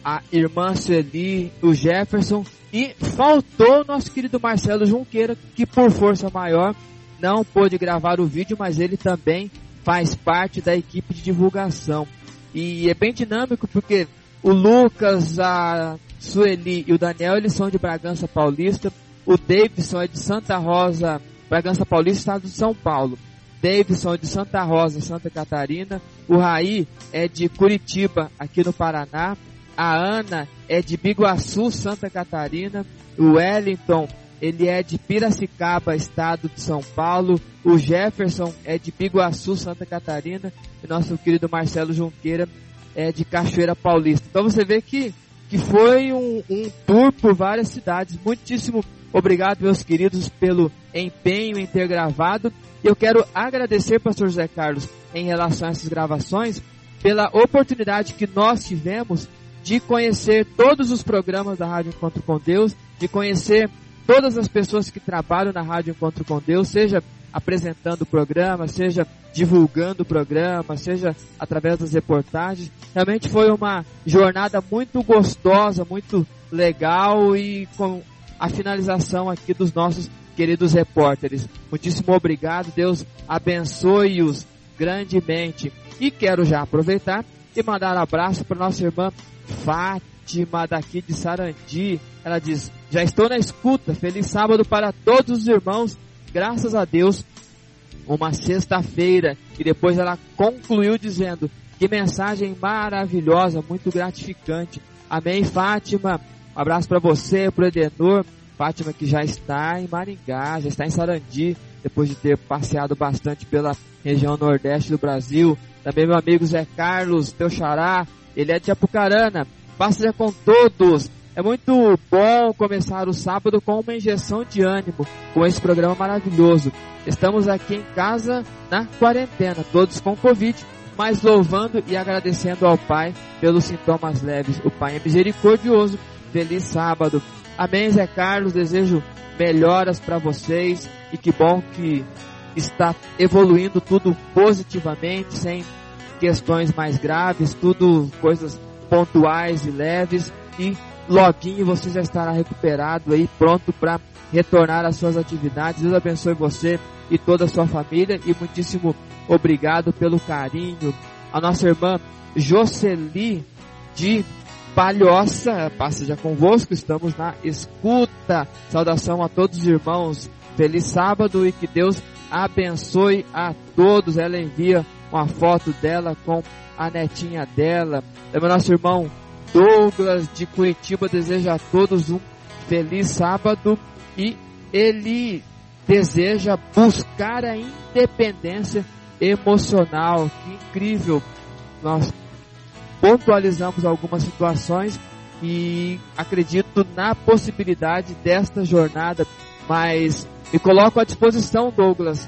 a irmã Sueli, o Jefferson e faltou o nosso querido Marcelo Junqueira, que por força maior não pôde gravar o vídeo, mas ele também faz parte da equipe de divulgação. E é bem dinâmico porque o Lucas, a Sueli e o Daniel, eles são de Bragança Paulista. O Davidson é de Santa Rosa, Bragança Paulista, estado de São Paulo. Davidson é de Santa Rosa, Santa Catarina. O Raí é de Curitiba, aqui no Paraná. A Ana é de Biguaçu, Santa Catarina. O Wellington, ele é de Piracicaba, estado de São Paulo. O Jefferson é de Biguaçu, Santa Catarina. E nosso querido Marcelo Junqueira é de Cachoeira Paulista. Então você vê que, que foi um, um tour por várias cidades. Muitíssimo obrigado, meus queridos, pelo empenho em ter gravado. Eu quero agradecer, pastor José Carlos, em relação a essas gravações, pela oportunidade que nós tivemos de conhecer todos os programas da Rádio Encontro com Deus, de conhecer todas as pessoas que trabalham na Rádio Encontro com Deus, seja apresentando o programa, seja divulgando o programa, seja através das reportagens. Realmente foi uma jornada muito gostosa, muito legal e com a finalização aqui dos nossos queridos repórteres. Muitíssimo obrigado, Deus abençoe-os grandemente. E quero já aproveitar e mandar um abraço para nossa irmã Fátima daqui de Sarandi. Ela diz: Já estou na escuta. Feliz sábado para todos os irmãos. Graças a Deus, uma sexta-feira. E depois ela concluiu dizendo: Que mensagem maravilhosa, muito gratificante. Amém, Fátima. Um abraço para você, para o Edenor. Fátima que já está em Maringá, já está em Sarandi, depois de ter passeado bastante pela região nordeste do Brasil. Também meu amigo Zé Carlos, teu xará, ele é de Apucarana. Passeia com todos. É muito bom começar o sábado com uma injeção de ânimo, com esse programa maravilhoso. Estamos aqui em casa na quarentena, todos com Covid, mas louvando e agradecendo ao Pai pelos sintomas leves. O Pai é misericordioso. Feliz sábado. Amém, Zé Carlos. Desejo melhoras para vocês e que bom que está evoluindo tudo positivamente, sem questões mais graves, tudo coisas pontuais e leves e loguinho você já estará recuperado aí, pronto para retornar às suas atividades. Deus abençoe você e toda a sua família e muitíssimo obrigado pelo carinho. A nossa irmã Jocely de Palhoça, passa já convosco, estamos na escuta. Saudação a todos os irmãos. Feliz sábado e que Deus abençoe a todos. Ela envia uma foto dela com a netinha dela. Também nosso irmão Douglas de Curitiba deseja a todos um feliz sábado e ele deseja buscar a independência emocional. Que incrível! Nós pontualizamos algumas situações e acredito na possibilidade desta jornada, mas me coloco à disposição, Douglas.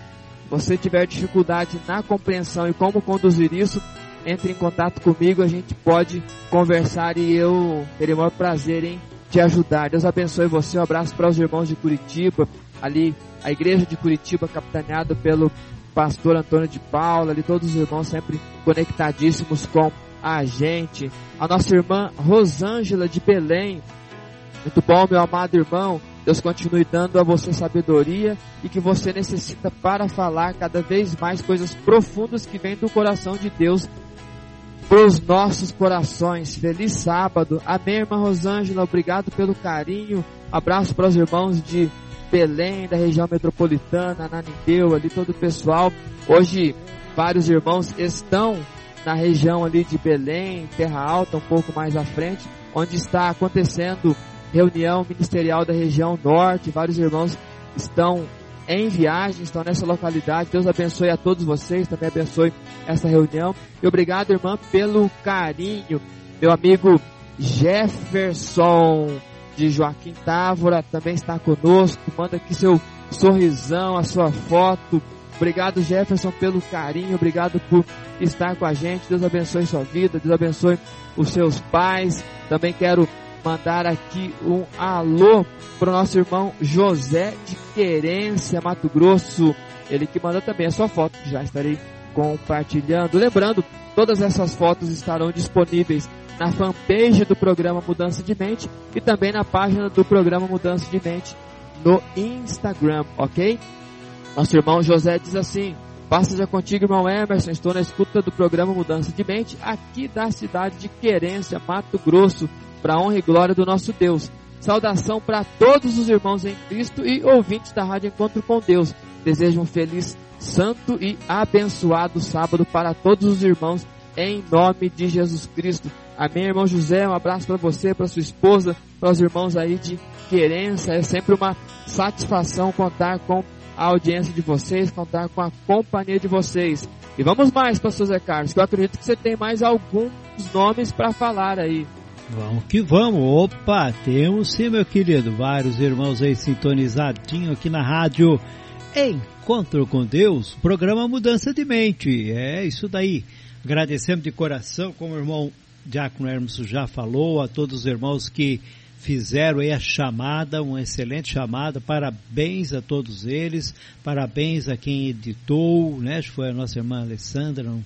Você tiver dificuldade na compreensão e como conduzir isso, entre em contato comigo, a gente pode conversar e eu terei o maior prazer em te ajudar. Deus abençoe você. Um abraço para os irmãos de Curitiba, ali a igreja de Curitiba capitaneada pelo pastor Antônio de Paula, ali todos os irmãos sempre conectadíssimos com a gente. A nossa irmã Rosângela de Belém. Muito bom, meu amado irmão. Deus continue dando a você sabedoria e que você necessita para falar cada vez mais coisas profundas que vêm do coração de Deus os nossos corações. Feliz sábado. Amém, irmã Rosângela. Obrigado pelo carinho. Abraço para os irmãos de Belém, da região metropolitana, Nanindeu, ali todo o pessoal. Hoje, vários irmãos estão na região ali de Belém, Terra Alta, um pouco mais à frente, onde está acontecendo reunião ministerial da região norte. Vários irmãos estão em viagem, estão nessa localidade. Deus abençoe a todos vocês, também abençoe essa reunião. E obrigado, irmã, pelo carinho. Meu amigo Jefferson de Joaquim Távora também está conosco. Manda aqui seu sorrisão, a sua foto. Obrigado, Jefferson, pelo carinho. Obrigado por estar com a gente. Deus abençoe sua vida. Deus abençoe os seus pais. Também quero mandar aqui um alô para o nosso irmão José de Querência, Mato Grosso. Ele que manda também a sua foto, já estarei compartilhando. Lembrando, todas essas fotos estarão disponíveis na fanpage do programa Mudança de Mente e também na página do programa Mudança de Mente no Instagram, ok? Nosso irmão José diz assim: Passa já contigo, irmão Emerson. Estou na escuta do programa Mudança de Mente, aqui da cidade de Querência, Mato Grosso, para honra e glória do nosso Deus. Saudação para todos os irmãos em Cristo e ouvintes da Rádio Encontro com Deus. Desejo um feliz, santo e abençoado sábado para todos os irmãos, em nome de Jesus Cristo. Amém, irmão José. Um abraço para você, para sua esposa, para os irmãos aí de Querência. É sempre uma satisfação contar com a audiência de vocês, contar com a companhia de vocês. E vamos mais, pastor Zé Carlos, que eu acredito que você tem mais alguns nomes para falar aí. Vamos que vamos. Opa, temos sim, meu querido. Vários irmãos aí sintonizadinho aqui na rádio Encontro com Deus, programa Mudança de Mente. É isso daí. Agradecemos de coração, como o irmão Diácono Hermes já falou, a todos os irmãos que fizeram aí a chamada, uma excelente chamada, parabéns a todos eles, parabéns a quem editou, né, foi a nossa irmã Alessandra, não,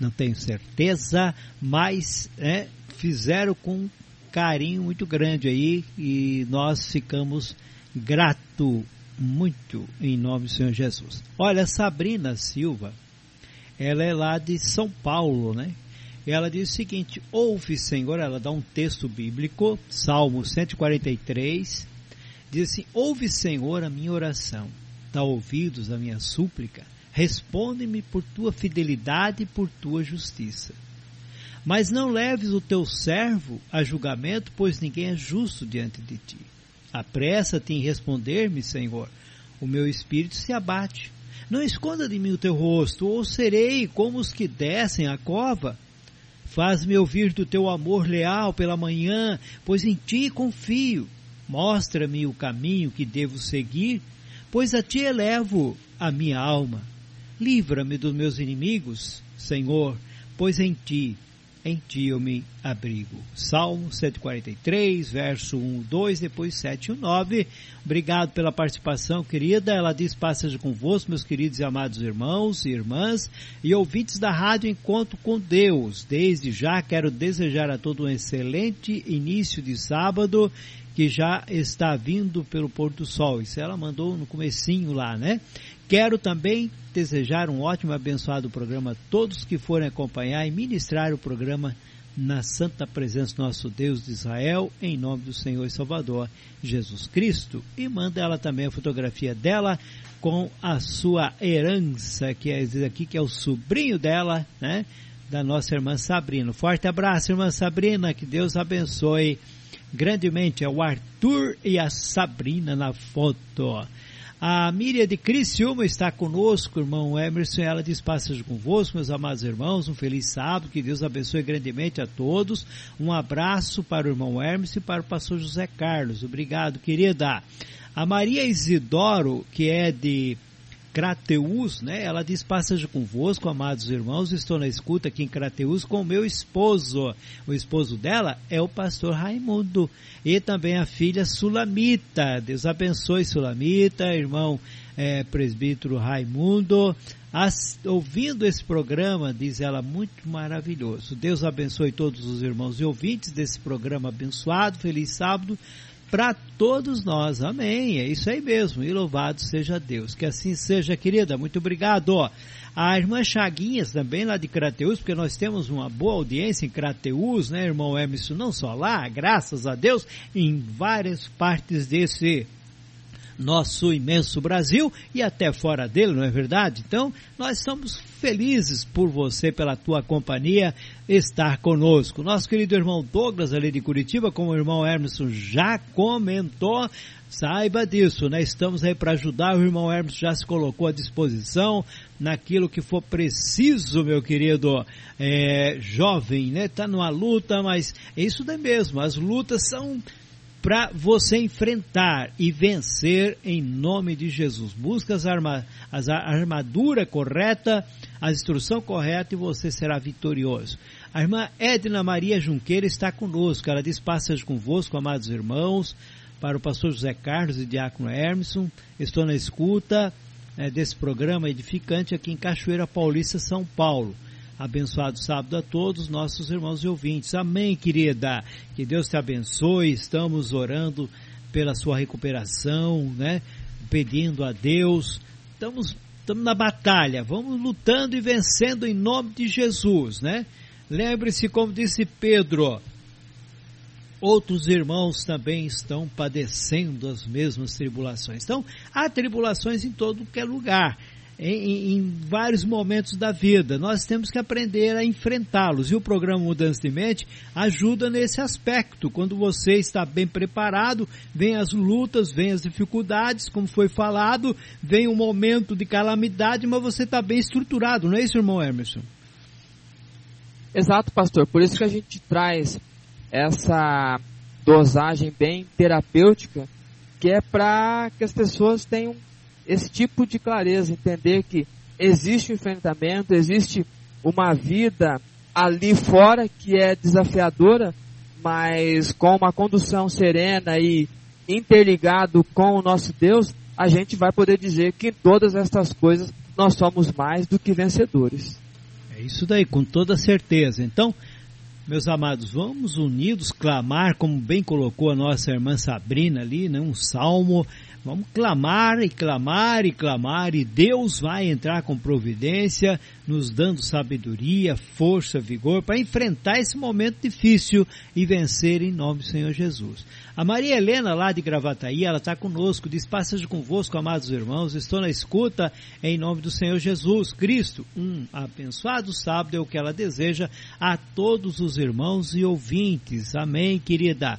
não tenho certeza, mas né, fizeram com carinho muito grande aí e nós ficamos grato muito em nome do Senhor Jesus. Olha, Sabrina Silva, ela é lá de São Paulo, né? ela diz o seguinte: Ouve, Senhor, ela dá um texto bíblico, Salmo 143, diz assim: Ouve, Senhor, a minha oração, dá ouvidos à minha súplica, responde-me por tua fidelidade e por tua justiça. Mas não leves o teu servo a julgamento, pois ninguém é justo diante de ti. Apressa-te em responder-me, Senhor. O meu espírito se abate. Não esconda de mim o teu rosto, ou serei como os que descem a cova. Faz-me ouvir do teu amor leal pela manhã, pois em ti confio. Mostra-me o caminho que devo seguir, pois a ti elevo a minha alma. Livra-me dos meus inimigos, Senhor, pois em ti em ti eu me abrigo. Salmo 143, verso 1, 2, depois 7 e 9. Obrigado pela participação, querida. Ela diz, passagem convosco, meus queridos e amados irmãos e irmãs, e ouvintes da rádio Encontro com Deus. Desde já quero desejar a todos um excelente início de sábado, que já está vindo pelo pôr do sol. Isso ela mandou no comecinho lá, né? Quero também desejar um ótimo e abençoado programa a todos que forem acompanhar e ministrar o programa na santa presença do nosso Deus de Israel, em nome do Senhor e Salvador Jesus Cristo. E manda ela também a fotografia dela com a sua herança, que é aqui que é o sobrinho dela, né? Da nossa irmã Sabrina. Forte abraço, irmã Sabrina, que Deus abençoe grandemente. É o Arthur e a Sabrina na foto. A Miriam de Criciúma está conosco, irmão Emerson, ela diz passagem convosco, meus amados irmãos, um feliz sábado, que Deus abençoe grandemente a todos. Um abraço para o irmão Emerson e para o pastor José Carlos. Obrigado, querida. A Maria Isidoro, que é de Crateus, né? Ela diz passagem convosco, amados irmãos, estou na escuta aqui em Crateus com o meu esposo. O esposo dela é o pastor Raimundo e também a filha Sulamita. Deus abençoe Sulamita, irmão é, presbítero Raimundo. As, ouvindo esse programa, diz ela, muito maravilhoso. Deus abençoe todos os irmãos e ouvintes desse programa abençoado. Feliz sábado para todos nós. Amém. É isso aí mesmo. E louvado seja Deus. Que assim seja, querida. Muito obrigado. A irmã Chaguinhas também lá de Crateus, porque nós temos uma boa audiência em Crateus, né, irmão Emerson? Não só lá, graças a Deus, em várias partes desse nosso imenso Brasil e até fora dele, não é verdade? Então, nós estamos felizes por você, pela tua companhia, estar conosco. Nosso querido irmão Douglas, ali de Curitiba, como o irmão Emerson já comentou, saiba disso, né? Estamos aí para ajudar, o irmão Hermes já se colocou à disposição naquilo que for preciso, meu querido é, jovem, né? Tá numa luta, mas é isso daí mesmo, as lutas são para você enfrentar e vencer em nome de Jesus. Busca as arma, as, a armadura correta, a instrução correta e você será vitorioso. A irmã Edna Maria Junqueira está conosco. Ela diz passagem convosco, amados irmãos, para o pastor José Carlos e diácono Hermeson. Estou na escuta é, desse programa edificante aqui em Cachoeira Paulista, São Paulo. Abençoado sábado a todos nossos irmãos e ouvintes. Amém, querida. Que Deus te abençoe. Estamos orando pela sua recuperação, né? Pedindo a Deus. Estamos, estamos na batalha. Vamos lutando e vencendo em nome de Jesus, né? Lembre-se, como disse Pedro, outros irmãos também estão padecendo as mesmas tribulações. Então, há tribulações em todo é lugar em, em, vários momentos da vida. Nós temos que aprender a enfrentá-los. E o programa Mudança de Mente ajuda nesse aspecto. Quando você está bem preparado, vem as lutas, vem as dificuldades, como foi falado, vem um momento de calamidade, mas você está bem estruturado, não é isso, irmão Emerson? Exato, pastor. Por isso que a gente traz essa dosagem bem terapêutica, que é para que as pessoas tenham esse tipo de clareza, entender que existe um enfrentamento, existe uma vida ali fora que é desafiadora, mas com uma condução serena e interligado com o nosso Deus, a gente vai poder dizer que em todas estas coisas nós somos mais do que vencedores. É isso daí, com toda certeza. Então, meus amados, vamos unidos clamar, como bem colocou a nossa irmã Sabrina ali, né, um salmo Vamos clamar e clamar e clamar e Deus vai entrar com providência, nos dando sabedoria, força, vigor para enfrentar esse momento difícil e vencer em nome do Senhor Jesus. A Maria Helena lá de Gravataí, ela está conosco, diz passagem convosco, amados irmãos, estou na escuta em nome do Senhor Jesus Cristo. Um abençoado sábado é o que ela deseja a todos os irmãos e ouvintes. Amém, querida.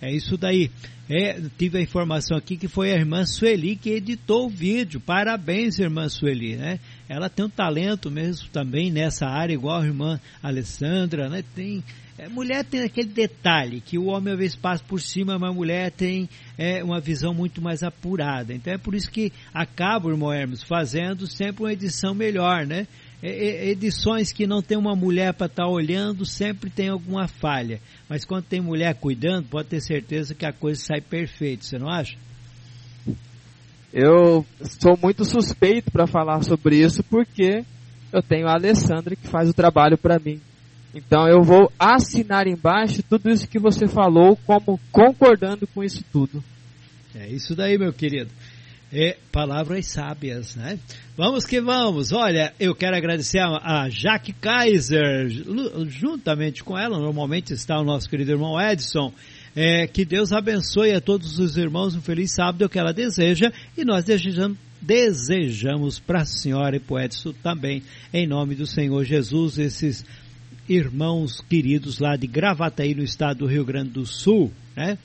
É isso daí. É, tive a informação aqui que foi a irmã Sueli que editou o vídeo. Parabéns, irmã Sueli, né? Ela tem um talento mesmo também nessa área, igual a irmã Alessandra, né? Tem, é, mulher tem aquele detalhe que o homem às vezes passa por cima, mas a mulher tem é, uma visão muito mais apurada. Então é por isso que acaba, irmão Hermes, fazendo sempre uma edição melhor, né? É, é, edições que não tem uma mulher para estar tá olhando sempre tem alguma falha. Mas quando tem mulher cuidando, pode ter certeza que a coisa sai perfeita, você não acha? Eu sou muito suspeito para falar sobre isso porque eu tenho a Alessandra que faz o trabalho para mim. Então eu vou assinar embaixo tudo isso que você falou como concordando com isso tudo. É isso daí, meu querido e palavras sábias, né? Vamos que vamos. Olha, eu quero agradecer a, a Jaque Kaiser, juntamente com ela, normalmente está o nosso querido irmão Edson. É, que Deus abençoe a todos os irmãos um feliz sábado, é o que ela deseja, e nós desejamos, desejamos para a senhora e para o Edson também, em nome do Senhor Jesus, esses irmãos queridos lá de Gravataí, no estado do Rio Grande do Sul, né?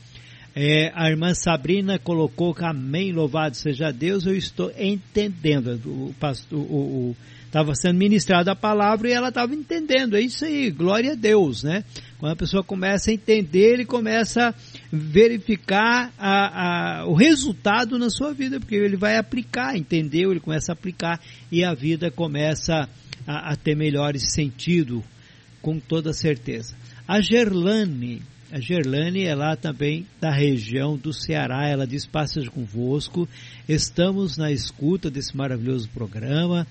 É, a irmã Sabrina colocou que amém, louvado seja Deus, eu estou entendendo. O o, estava sendo ministrada a palavra e ela estava entendendo. É isso aí, glória a Deus, né? Quando a pessoa começa a entender, ele começa a verificar a, a, o resultado na sua vida, porque ele vai aplicar, entendeu? Ele começa a aplicar e a vida começa a, a ter melhores sentido, com toda certeza. A Gerlane, a Gerlane é lá também da região do Ceará. Ela diz: Passa convosco. Estamos na escuta desse maravilhoso programa.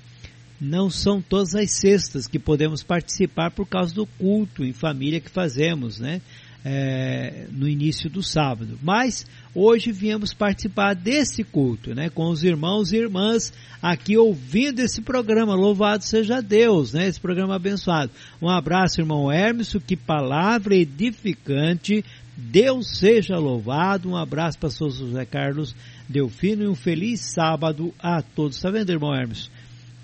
Não são todas as sextas que podemos participar por causa do culto em família que fazemos, né? É, no início do sábado. Mas hoje viemos participar desse culto, né, com os irmãos e irmãs aqui ouvindo esse programa. Louvado seja Deus, né, esse programa abençoado. Um abraço, irmão Hermes, que palavra edificante. Deus seja louvado. Um abraço para o José Carlos Delfino e um feliz sábado a todos. Está vendo, irmão Hermes?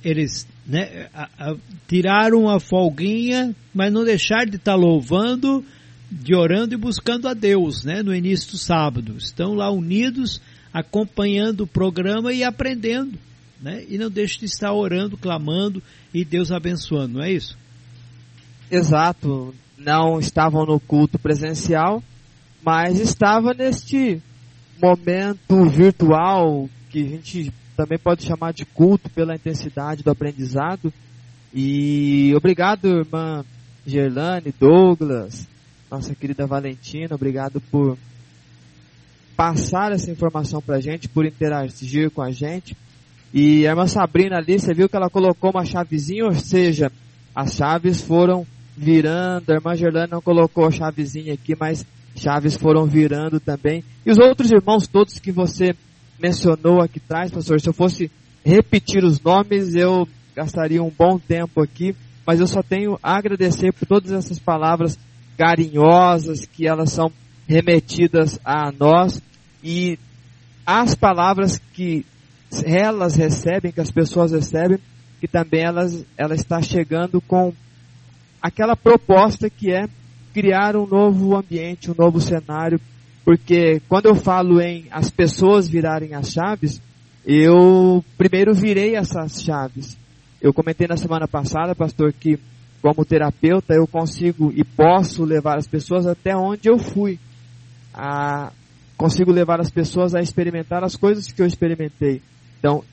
Eles né, a, a, tiraram a folguinha, mas não deixaram de estar tá louvando de orando e buscando a Deus, né, no início do sábado. Estão lá unidos, acompanhando o programa e aprendendo, né? E não deixam de estar orando, clamando e Deus abençoando, não é isso? Exato. Não estavam no culto presencial, mas estava neste momento virtual que a gente também pode chamar de culto pela intensidade do aprendizado. E obrigado, irmã Gerlane, Douglas, nossa querida Valentina, obrigado por passar essa informação pra gente, por interagir com a gente. E a irmã Sabrina ali, você viu que ela colocou uma chavezinha, ou seja, as chaves foram virando. A irmã Gerlane não colocou a chavezinha aqui, mas chaves foram virando também. E os outros irmãos todos que você mencionou aqui atrás, pastor, se eu fosse repetir os nomes, eu gastaria um bom tempo aqui, mas eu só tenho a agradecer por todas essas palavras carinhosas, que elas são remetidas a nós e as palavras que elas recebem, que as pessoas recebem, que também elas, ela está chegando com aquela proposta que é criar um novo ambiente, um novo cenário, porque quando eu falo em as pessoas virarem as chaves, eu primeiro virei essas chaves. Eu comentei na semana passada, pastor, que como terapeuta, eu consigo e posso levar as pessoas até onde eu fui. A, consigo levar as pessoas a experimentar as coisas que eu experimentei. Então,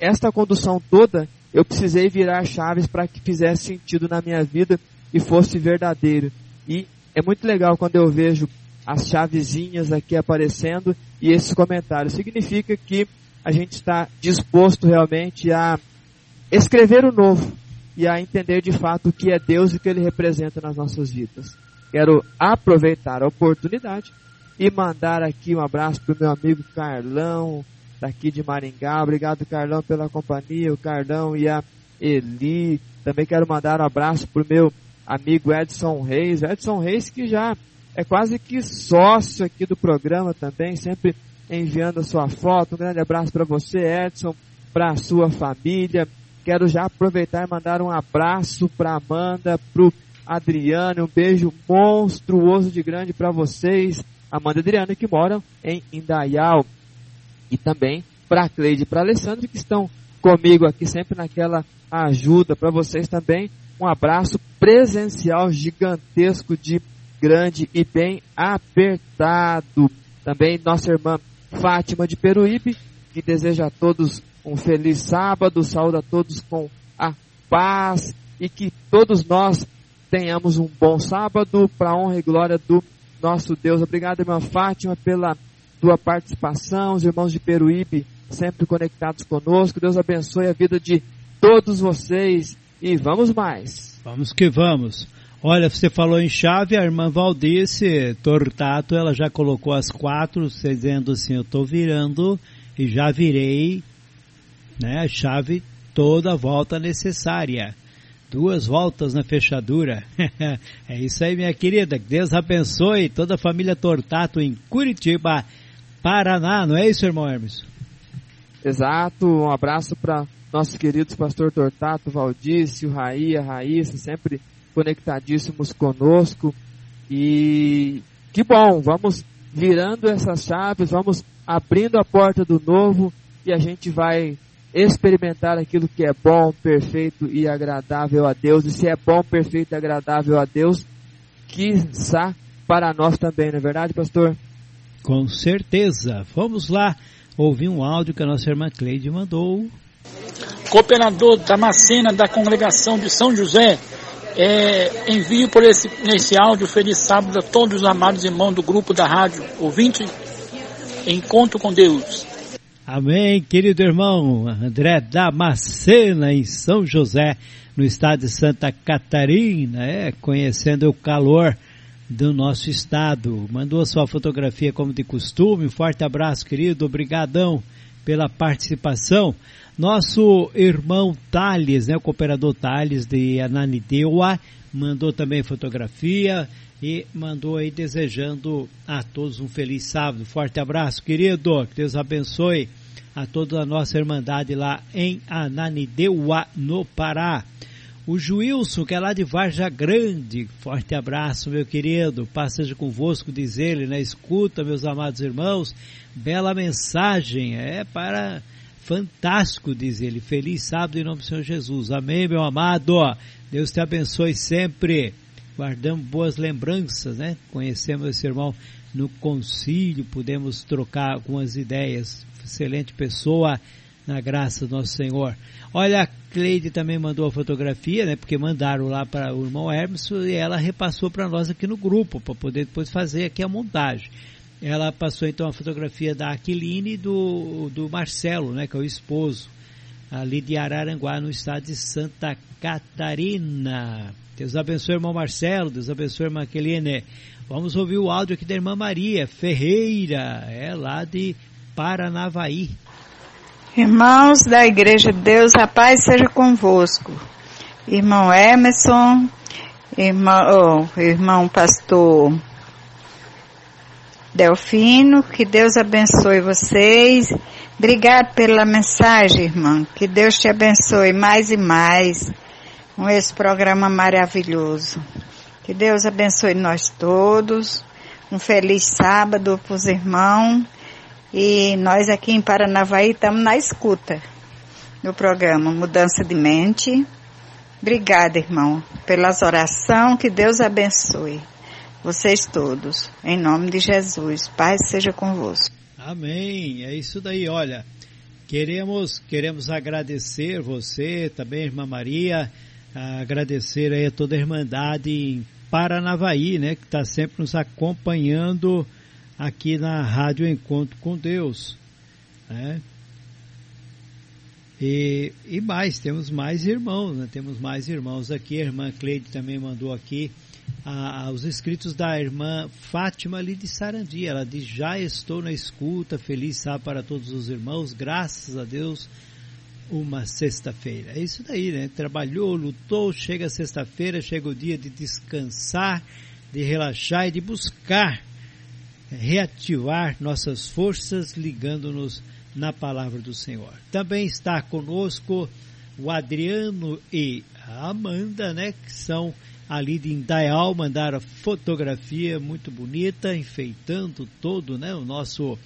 esta condução toda, eu precisei virar chaves para que fizesse sentido na minha vida e fosse verdadeiro. E é muito legal quando eu vejo as chavezinhas aqui aparecendo e esses comentários. Significa que a gente está disposto realmente a escrever o novo, e a entender de fato o que é Deus e o que Ele representa nas nossas vidas. Quero aproveitar a oportunidade e mandar aqui um abraço para o meu amigo Carlão, daqui de Maringá. Obrigado, Carlão, pela companhia, o Carlão e a Eli. Também quero mandar um abraço para o meu amigo Edson Reis. Edson Reis que já é quase que sócio aqui do programa também, sempre enviando a sua foto. Um grande abraço para você, Edson, para a sua família. Quero já aproveitar e mandar um abraço para Amanda, para o Adriano, um beijo monstruoso de grande para vocês, Amanda e Adriano, que moram em Indaial. E também para Cleide e para a Alessandra, que estão comigo aqui sempre naquela ajuda. Para vocês também, um abraço presencial gigantesco de grande e bem apertado. Também nossa irmã Fátima de Peruíbe, que deseja a todos um feliz sábado, saúde a todos com a paz e que todos nós tenhamos um bom sábado para a honra e glória do nosso Deus. Obrigado, irmã Fátima, pela tua participação, os irmãos de Peruíbe sempre conectados conosco. Deus abençoe a vida de todos vocês e vamos mais. Vamos que vamos. Olha, você falou em chave, a irmã Valdice Tortato, ela já colocou as quatro, dizendo assim, eu estou virando e já virei né, a chave toda a volta necessária. Duas voltas na fechadura. é isso aí, minha querida. Deus abençoe toda a família Tortato em Curitiba, Paraná. Não é isso, irmão Hermes? Exato. Um abraço para nossos queridos pastor Tortato, Valdício, Raí, Raíssa, sempre conectadíssimos conosco. E que bom, vamos virando essas chaves, vamos abrindo a porta do novo e a gente vai experimentar aquilo que é bom, perfeito e agradável a Deus. E se é bom, perfeito e agradável a Deus, quiçá para nós também, não é verdade, pastor? Com certeza. Vamos lá ouvir um áudio que a nossa irmã Cleide mandou. Cooperador Damascena da congregação de São José, é, envio por esse, nesse áudio feliz sábado a todos os amados irmãos do grupo da rádio ouvinte Encontro com Deus. Amém, querido irmão André Damascena em São José, no estado de Santa Catarina, é, conhecendo o calor do nosso estado. Mandou sua fotografia como de costume. Um forte abraço, querido. Obrigadão pela participação. Nosso irmão Thales, né, o cooperador Thales de Ananideua, mandou também fotografia e mandou aí desejando a todos um feliz sábado. Forte abraço, querido. Que Deus abençoe a toda a nossa irmandade lá em Ananideua, no Pará. O Juilson, que é lá de Varja Grande, forte abraço, meu querido, passeja convosco, diz ele, né? Escuta, meus amados irmãos, bela mensagem, é para fantástico, diz ele. Feliz sábado em nome do Senhor Jesus. Amém, meu amado. Deus te abençoe sempre. Guardamos boas lembranças, né? Conhecemos esse irmão no concílio, pudemos trocar algumas ideias. Excelente pessoa na graça do nosso Senhor. Olha, a Cleide também mandou a fotografia, né? Porque mandaram lá para o irmão Hermes e ela repassou para nós aqui no grupo, para poder depois fazer aqui a montagem. Ela passou então a fotografia da Aquiline e do, do Marcelo, né? Que é o esposo, ali de Araranguá, no estado de Santa Catarina. Deus abençoe, irmão Marcelo, Deus abençoe, irmã Aquiline. Vamos ouvir o áudio aqui da irmã Maria Ferreira, é lá de Paranavaí. Irmãos da Igreja de Deus, a paz seja convosco. Irmão Emerson, irmão, oh, irmão pastor Delfino, que Deus abençoe vocês. Obrigado pela mensagem, irmão. Que Deus te abençoe mais e mais com esse programa maravilhoso. Que Deus abençoe nós todos. Um feliz sábado para os irmãos e nós aqui em Paranavaí estamos na escuta do programa Mudança de Mente. Obrigada, irmão, pelas orações. Que Deus abençoe vocês todos. Em nome de Jesus. Paz seja convosco. Amém. É isso daí. Olha, queremos queremos agradecer você, também, irmã Maria, agradecer aí a toda a Irmandade em Paranavaí, né, que está sempre nos acompanhando aqui na Rádio Encontro com Deus. Né? E, e mais, temos mais irmãos, né? temos mais irmãos aqui. A irmã Cleide também mandou aqui a, os escritos da irmã Fátima ali de Sarandi. Ela diz: Já estou na escuta, feliz sábado para todos os irmãos, graças a Deus. Uma sexta-feira. É isso daí, né? Trabalhou, lutou, chega sexta-feira, chega o dia de descansar, de relaxar e de buscar reativar nossas forças ligando-nos na palavra do Senhor. Também está conosco o Adriano e a Amanda, né, que são ali de Indaial, mandaram fotografia muito bonita, enfeitando todo, né, o nosso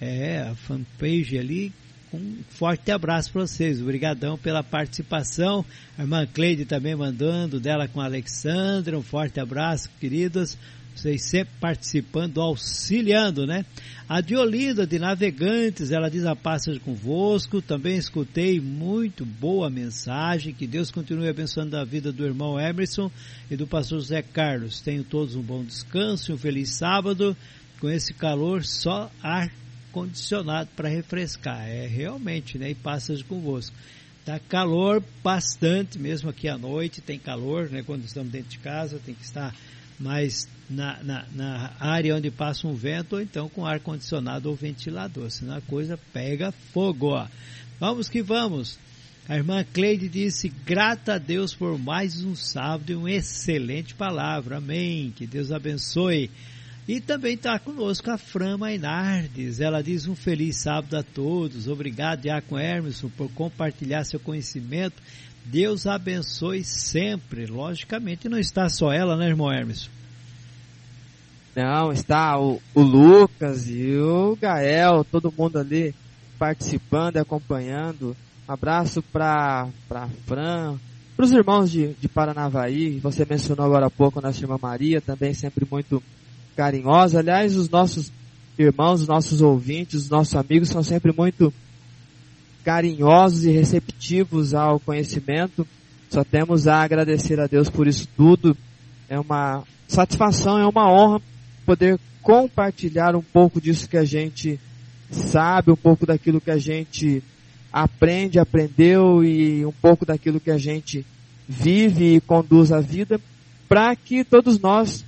é, fanpage ali. Um forte abraço para vocês, obrigadão pela participação. A irmã Cleide também mandando dela com a Alexandra, um forte abraço, queridas vocês sempre participando, auxiliando, né? A Diolinda de Navegantes, ela diz a paz seja convosco, também escutei muito boa mensagem, que Deus continue abençoando a vida do irmão Emerson e do pastor José Carlos. Tenham todos um bom descanso, um feliz sábado, com esse calor só ar condicionado para refrescar, é realmente, né? E paz seja convosco. Tá calor bastante, mesmo aqui à noite tem calor, né? Quando estamos dentro de casa, tem que estar mais na, na, na, área onde passa um vento ou então com ar condicionado ou ventilador, senão a coisa pega fogo. Ó. Vamos que vamos. A irmã Cleide disse: grata a Deus por mais um sábado e uma excelente palavra. Amém. Que Deus abençoe. E também está conosco a Fran Mainardes. Ela diz um feliz sábado a todos. Obrigado, Diácono Hermeson, por compartilhar seu conhecimento Deus abençoe sempre. Logicamente não está só ela, né, irmão Hermes? Não, está o, o Lucas e o Gael, todo mundo ali participando e acompanhando. Abraço para para Fran, para os irmãos de, de Paranavaí, você mencionou agora há pouco a nossa irmã Maria, também sempre muito carinhosa. Aliás, os nossos irmãos, os nossos ouvintes, os nossos amigos são sempre muito carinhosos e receptivos ao conhecimento. Só temos a agradecer a Deus por isso tudo. É uma satisfação, é uma honra poder compartilhar um pouco disso que a gente sabe, um pouco daquilo que a gente aprende, aprendeu e um pouco daquilo que a gente vive e conduz a vida, para que todos nós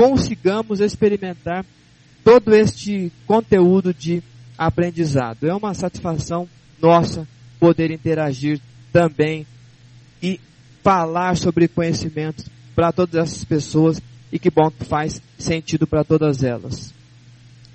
consigamos experimentar todo este conteúdo de aprendizado. É uma satisfação nossa poder interagir também e falar sobre conhecimento para todas essas pessoas e que bom que faz sentido para todas elas.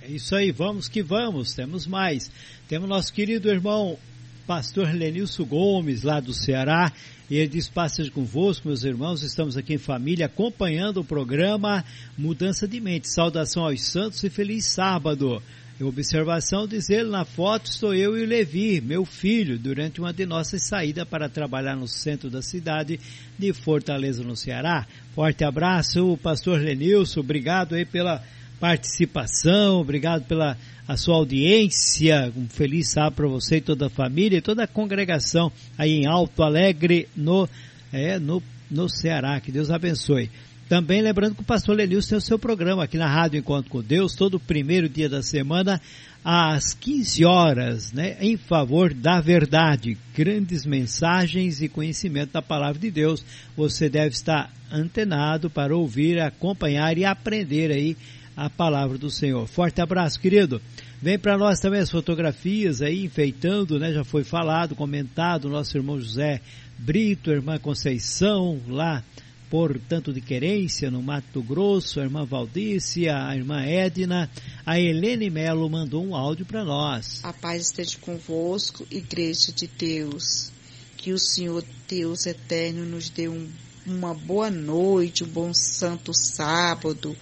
É isso aí, vamos que vamos, temos mais. Temos nosso querido irmão pastor Lenilson Gomes, lá do Ceará, e ele diz, passas convosco, meus irmãos, estamos aqui em família acompanhando o programa Mudança de Mente. Saudação aos santos e feliz sábado. Observação diz ele, na foto estou eu e o Levi, meu filho, durante uma de nossas saídas para trabalhar no centro da cidade de Fortaleza, no Ceará. Forte abraço, pastor Lenilson, obrigado aí pela participação, obrigado pela a sua audiência, um feliz sábado para você e toda a família e toda a congregação aí em Alto Alegre, no, é, no, no Ceará, que Deus abençoe. Também lembrando que o pastor Lenilson tem o seu programa aqui na Rádio Encontro com Deus, todo primeiro dia da semana, às 15 horas, né, em favor da verdade. Grandes mensagens e conhecimento da palavra de Deus. Você deve estar antenado para ouvir, acompanhar e aprender aí a palavra do Senhor. Forte abraço, querido. Vem para nós também as fotografias aí, enfeitando, né? Já foi falado, comentado, nosso irmão José Brito, irmã Conceição, lá portanto de querência no Mato Grosso, a irmã Valdícia, a irmã Edna, a Helene Melo mandou um áudio para nós. A paz esteja convosco, igreja de Deus. Que o Senhor Deus eterno nos dê um, uma boa noite, um bom santo sábado,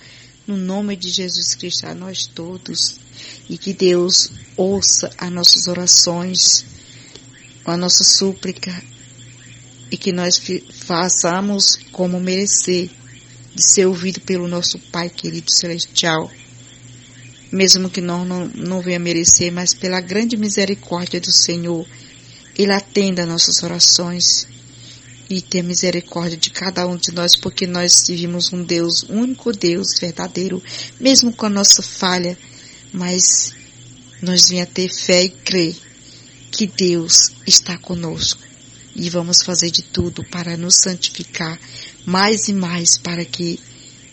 no nome de Jesus Cristo a nós todos e que Deus ouça as nossas orações, a nossa súplica e que nós façamos como merecer de ser ouvido pelo nosso Pai querido celestial. Mesmo que nós não, não venha merecer, mas pela grande misericórdia do Senhor, Ele atenda nossas orações e ter misericórdia de cada um de nós, porque nós vivimos um Deus, único Deus verdadeiro, mesmo com a nossa falha, mas nós venha ter fé e crer que Deus está conosco. E vamos fazer de tudo para nos santificar mais e mais para que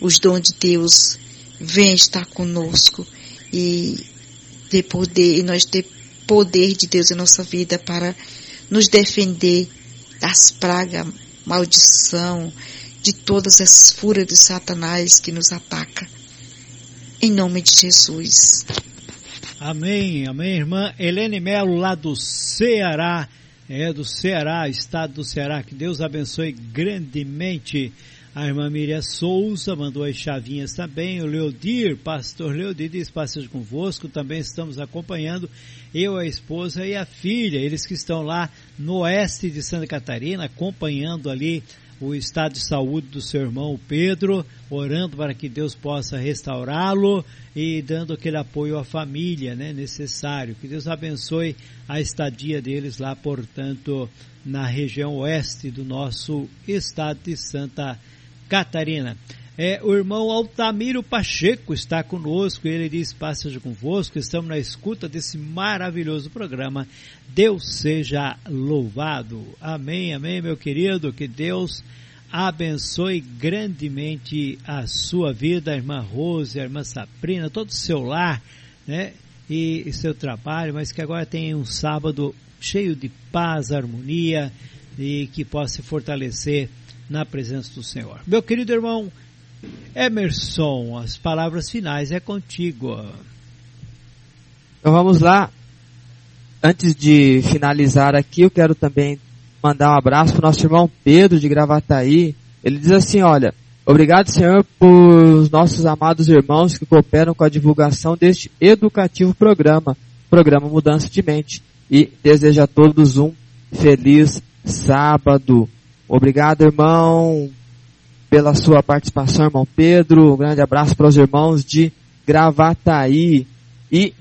os dons de Deus venham estar conosco e ter poder e nós ter poder de Deus em nossa vida para nos defender das pragas, maldição, de todas as fúrias de Satanás que nos ataca. Em nome de Jesus. Amém, amém, irmã Helene Melo, lá do Ceará, é do Ceará, estado do Ceará, que Deus abençoe grandemente. A irmã Miriam Souza mandou as chavinhas também. O Leodir, pastor Leodir, diz passagem convosco. Também estamos acompanhando eu, a esposa e a filha. Eles que estão lá no oeste de Santa Catarina, acompanhando ali o estado de saúde do seu irmão Pedro, orando para que Deus possa restaurá-lo e dando aquele apoio à família, né, necessário. Que Deus abençoe a estadia deles lá, portanto, na região oeste do nosso estado de Santa Catarina. É, o irmão Altamiro Pacheco está conosco, ele diz, passeja convosco, estamos na escuta desse maravilhoso programa. Deus seja louvado. Amém, amém, meu querido, que Deus abençoe grandemente a sua vida, a irmã Rose, a irmã Sabrina, todo o seu lar, né, e, e seu trabalho, mas que agora tenha um sábado cheio de paz, harmonia, e que possa se fortalecer na presença do Senhor. Meu querido irmão Emerson, as palavras finais é contigo. Então vamos lá. Antes de finalizar aqui, eu quero também mandar um abraço para o nosso irmão Pedro de Gravataí. Ele diz assim, olha, Obrigado, Senhor, por nossos amados irmãos que cooperam com a divulgação deste educativo programa, programa Mudança de Mente. E desejo a todos um feliz sábado. Obrigado, irmão, pela sua participação, irmão Pedro. Um grande abraço para os irmãos de Gravataí. E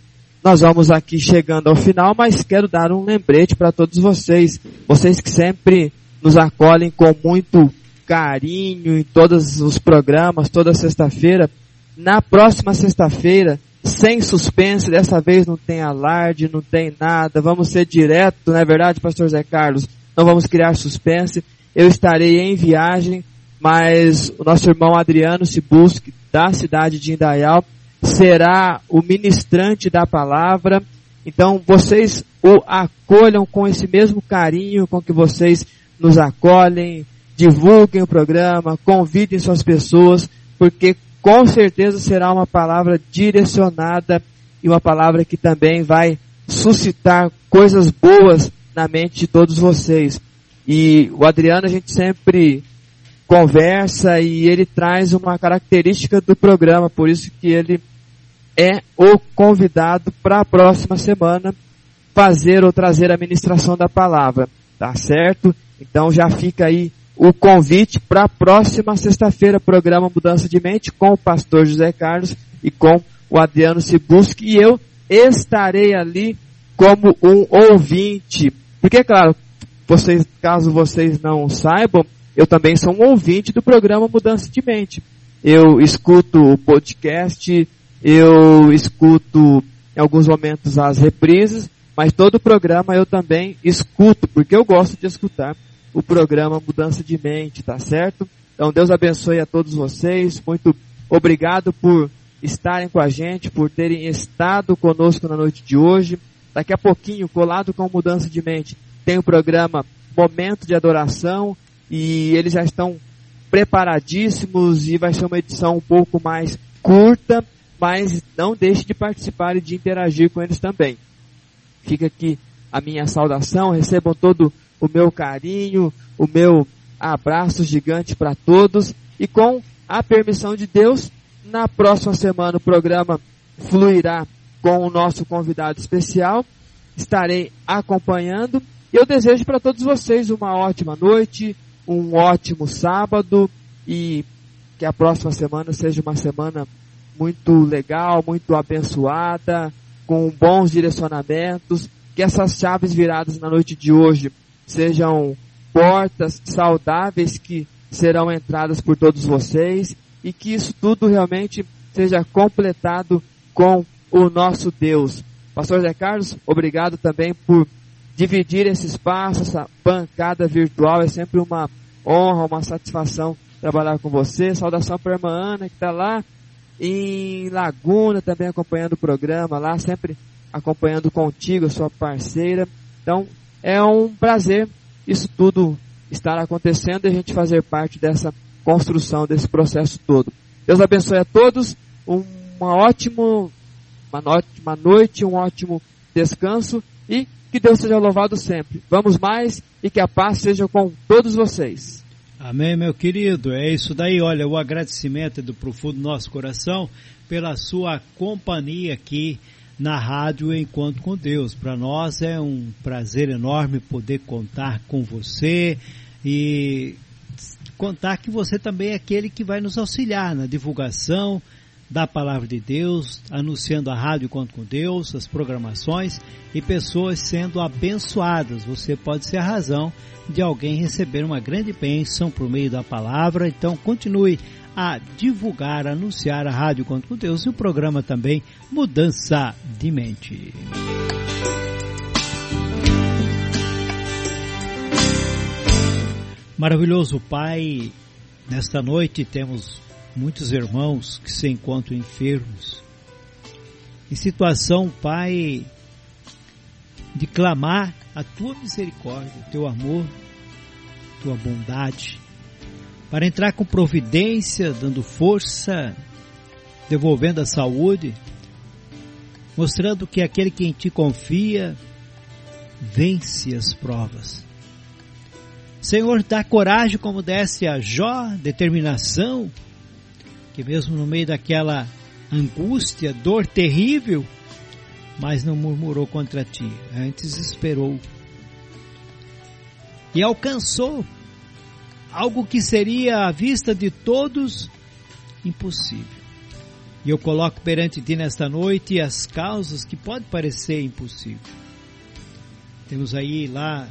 nós vamos aqui chegando ao final, mas quero dar um lembrete para todos vocês. Vocês que sempre nos acolhem com muito carinho em todos os programas, toda sexta-feira. Na próxima sexta-feira, sem suspense, dessa vez não tem alarde, não tem nada, vamos ser direto, não é verdade, pastor Zé Carlos? Não vamos criar suspense. Eu estarei em viagem, mas o nosso irmão Adriano se busque da cidade de Indaial será o ministrante da palavra. Então vocês o acolham com esse mesmo carinho com que vocês nos acolhem, divulguem o programa, convidem suas pessoas, porque com certeza será uma palavra direcionada e uma palavra que também vai suscitar coisas boas na mente de todos vocês. E o Adriano a gente sempre conversa e ele traz uma característica do programa, por isso que ele é o convidado para a próxima semana fazer ou trazer a ministração da palavra, tá certo? Então já fica aí o convite para a próxima sexta-feira, programa Mudança de Mente com o pastor José Carlos e com o Adriano Sibuski e eu estarei ali como um ouvinte. Porque, claro, vocês, caso vocês não saibam, eu também sou um ouvinte do programa Mudança de Mente. Eu escuto o podcast, eu escuto em alguns momentos as reprises, mas todo o programa eu também escuto, porque eu gosto de escutar o programa Mudança de Mente, tá certo? Então Deus abençoe a todos vocês, muito obrigado por estarem com a gente, por terem estado conosco na noite de hoje. Daqui a pouquinho, colado com Mudança de Mente, tem o programa Momento de Adoração e eles já estão preparadíssimos e vai ser uma edição um pouco mais curta, mas não deixe de participar e de interagir com eles também. Fica aqui a minha saudação, recebam todo o meu carinho, o meu abraço gigante para todos e com a permissão de Deus, na próxima semana o programa fluirá com o nosso convidado especial. Estarei acompanhando e eu desejo para todos vocês uma ótima noite, um ótimo sábado e que a próxima semana seja uma semana muito legal, muito abençoada, com bons direcionamentos, que essas chaves viradas na noite de hoje sejam portas saudáveis que serão entradas por todos vocês e que isso tudo realmente seja completado com o nosso Deus. Pastor Zé Carlos, obrigado também por dividir esse espaço, essa bancada virtual. É sempre uma honra, uma satisfação trabalhar com você. Saudação para a irmã Ana que está lá em Laguna também acompanhando o programa lá, sempre acompanhando contigo, sua parceira. Então, é um prazer isso tudo estar acontecendo e a gente fazer parte dessa construção, desse processo todo. Deus abençoe a todos, uma ótimo, uma ótima noite, um ótimo descanso e que Deus seja louvado sempre. Vamos mais e que a paz seja com todos vocês. Amém, meu querido. É isso daí. Olha, o agradecimento é do profundo do nosso coração pela sua companhia aqui na rádio Encontro com Deus. Para nós é um prazer enorme poder contar com você e contar que você também é aquele que vai nos auxiliar na divulgação da palavra de Deus, anunciando a rádio Encontro com Deus, as programações e pessoas sendo abençoadas. Você pode ser a razão de alguém receber uma grande bênção por meio da palavra. Então continue a divulgar, a anunciar a Rádio Conto com Deus e o programa também Mudança de Mente. Maravilhoso Pai, nesta noite temos muitos irmãos que se encontram enfermos. Em situação, Pai, de clamar a tua misericórdia, o teu amor, tua bondade, para entrar com providência, dando força, devolvendo a saúde, mostrando que aquele que em ti confia vence as provas. Senhor, dá coragem como desse a Jó, determinação, mesmo no meio daquela angústia, dor terrível, mas não murmurou contra ti, antes esperou. E alcançou algo que seria à vista de todos impossível. E eu coloco perante ti nesta noite as causas que pode parecer impossível. Temos aí lá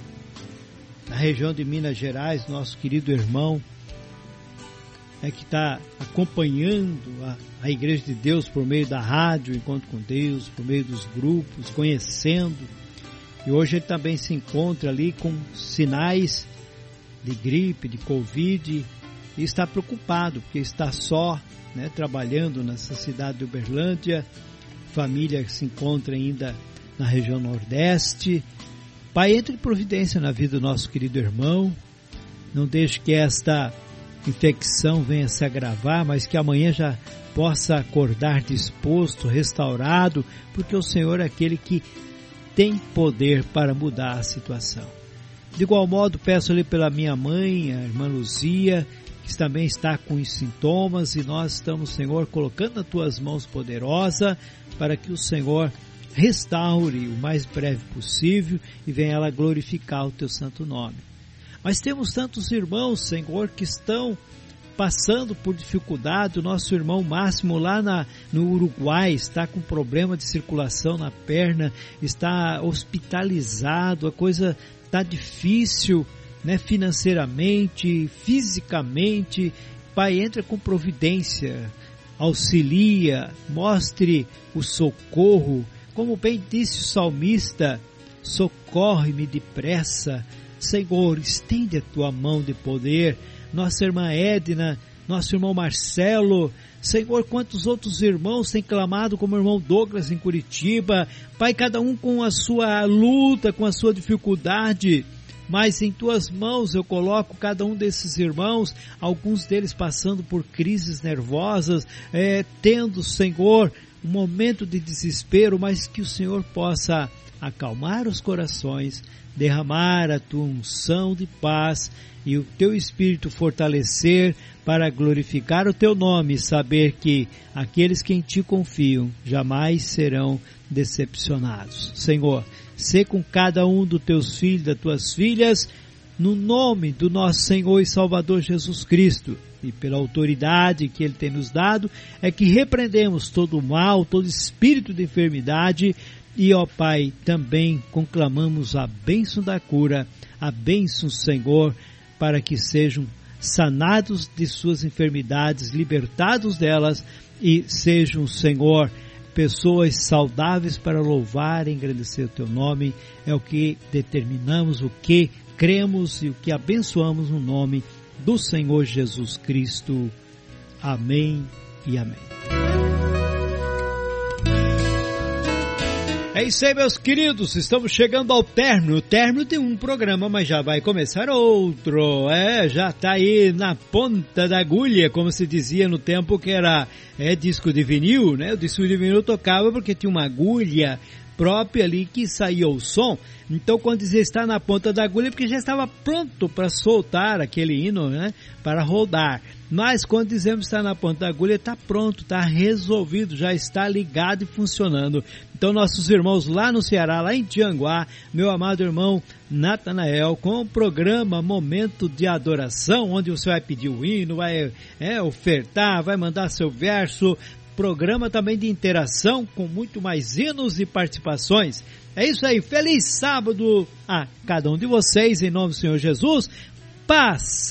na região de Minas Gerais, nosso querido irmão, é que está acompanhando a, a Igreja de Deus por meio da rádio, Encontro com Deus, por meio dos grupos, conhecendo. E hoje ele também se encontra ali com sinais de gripe, de Covid, e está preocupado, porque está só, né, trabalhando nessa cidade de Uberlândia, família que se encontra ainda na região Nordeste. Pai, entre providência na vida do nosso querido irmão, não deixe que esta infecção venha se agravar, mas que amanhã já possa acordar disposto, restaurado, porque o Senhor é aquele que tem poder para mudar a situação. De igual modo, peço ali pela minha mãe, a irmã Luzia, que também está com os sintomas, e nós estamos, Senhor, colocando nas tuas mãos poderosa para que o Senhor restaure o mais breve possível e venha ela glorificar o teu santo nome. Mas temos tantos irmãos, Senhor, que estão passando por dificuldade. O nosso irmão Máximo lá na, no Uruguai está com problema de circulação na perna, está hospitalizado, a coisa está difícil, né, financeiramente, fisicamente. Pai, entra com providência, auxilia, mostre o socorro. Como bem disse o salmista, socorre-me depressa, Senhor, estende a tua mão de poder. Nossa irmã Edna, nosso irmão Marcelo, Senhor, quantos outros irmãos têm clamado, como o irmão Douglas em Curitiba, Pai, cada um com a sua luta, com a sua dificuldade, mas em tuas mãos eu coloco cada um desses irmãos, alguns deles passando por crises nervosas, é, tendo, Senhor, um momento de desespero, mas que o Senhor possa acalmar os corações, derramar a tua unção de paz e o teu espírito fortalecer para glorificar o teu nome e saber que aqueles que em ti confiam jamais serão decepcionados. Senhor, sê com cada um dos teus filhos, das tuas filhas, no nome do nosso Senhor e Salvador Jesus Cristo e pela autoridade que Ele tem nos dado, é que repreendemos todo o mal, todo espírito de enfermidade e, ó Pai, também conclamamos a bênção da cura, a bênção, Senhor, para que sejam sanados de suas enfermidades, libertados delas e sejam, Senhor, pessoas saudáveis para louvar e engrandecer o teu nome. É o que determinamos, o que cremos e o que abençoamos no nome do Senhor Jesus Cristo. Amém e amém. É isso aí, meus queridos. Estamos chegando ao término. Término de um programa, mas já vai começar outro. É, já está aí na ponta da agulha, como se dizia no tempo que era é, disco de vinil, né? O disco de vinil tocava porque tinha uma agulha própria ali que saía o som. Então, quando dizia está na ponta da agulha, é porque já estava pronto para soltar aquele hino, né? Para rodar. Mas quando dizemos está na ponta da agulha, está pronto, está resolvido, já está ligado e funcionando. Então, nossos irmãos lá no Ceará, lá em Tianguá, meu amado irmão Natanael, com o programa Momento de Adoração, onde você vai pedir o hino, vai é, ofertar, vai mandar seu verso. Programa também de interação com muito mais hinos e participações. É isso aí, feliz sábado a cada um de vocês, em nome do Senhor Jesus. Paz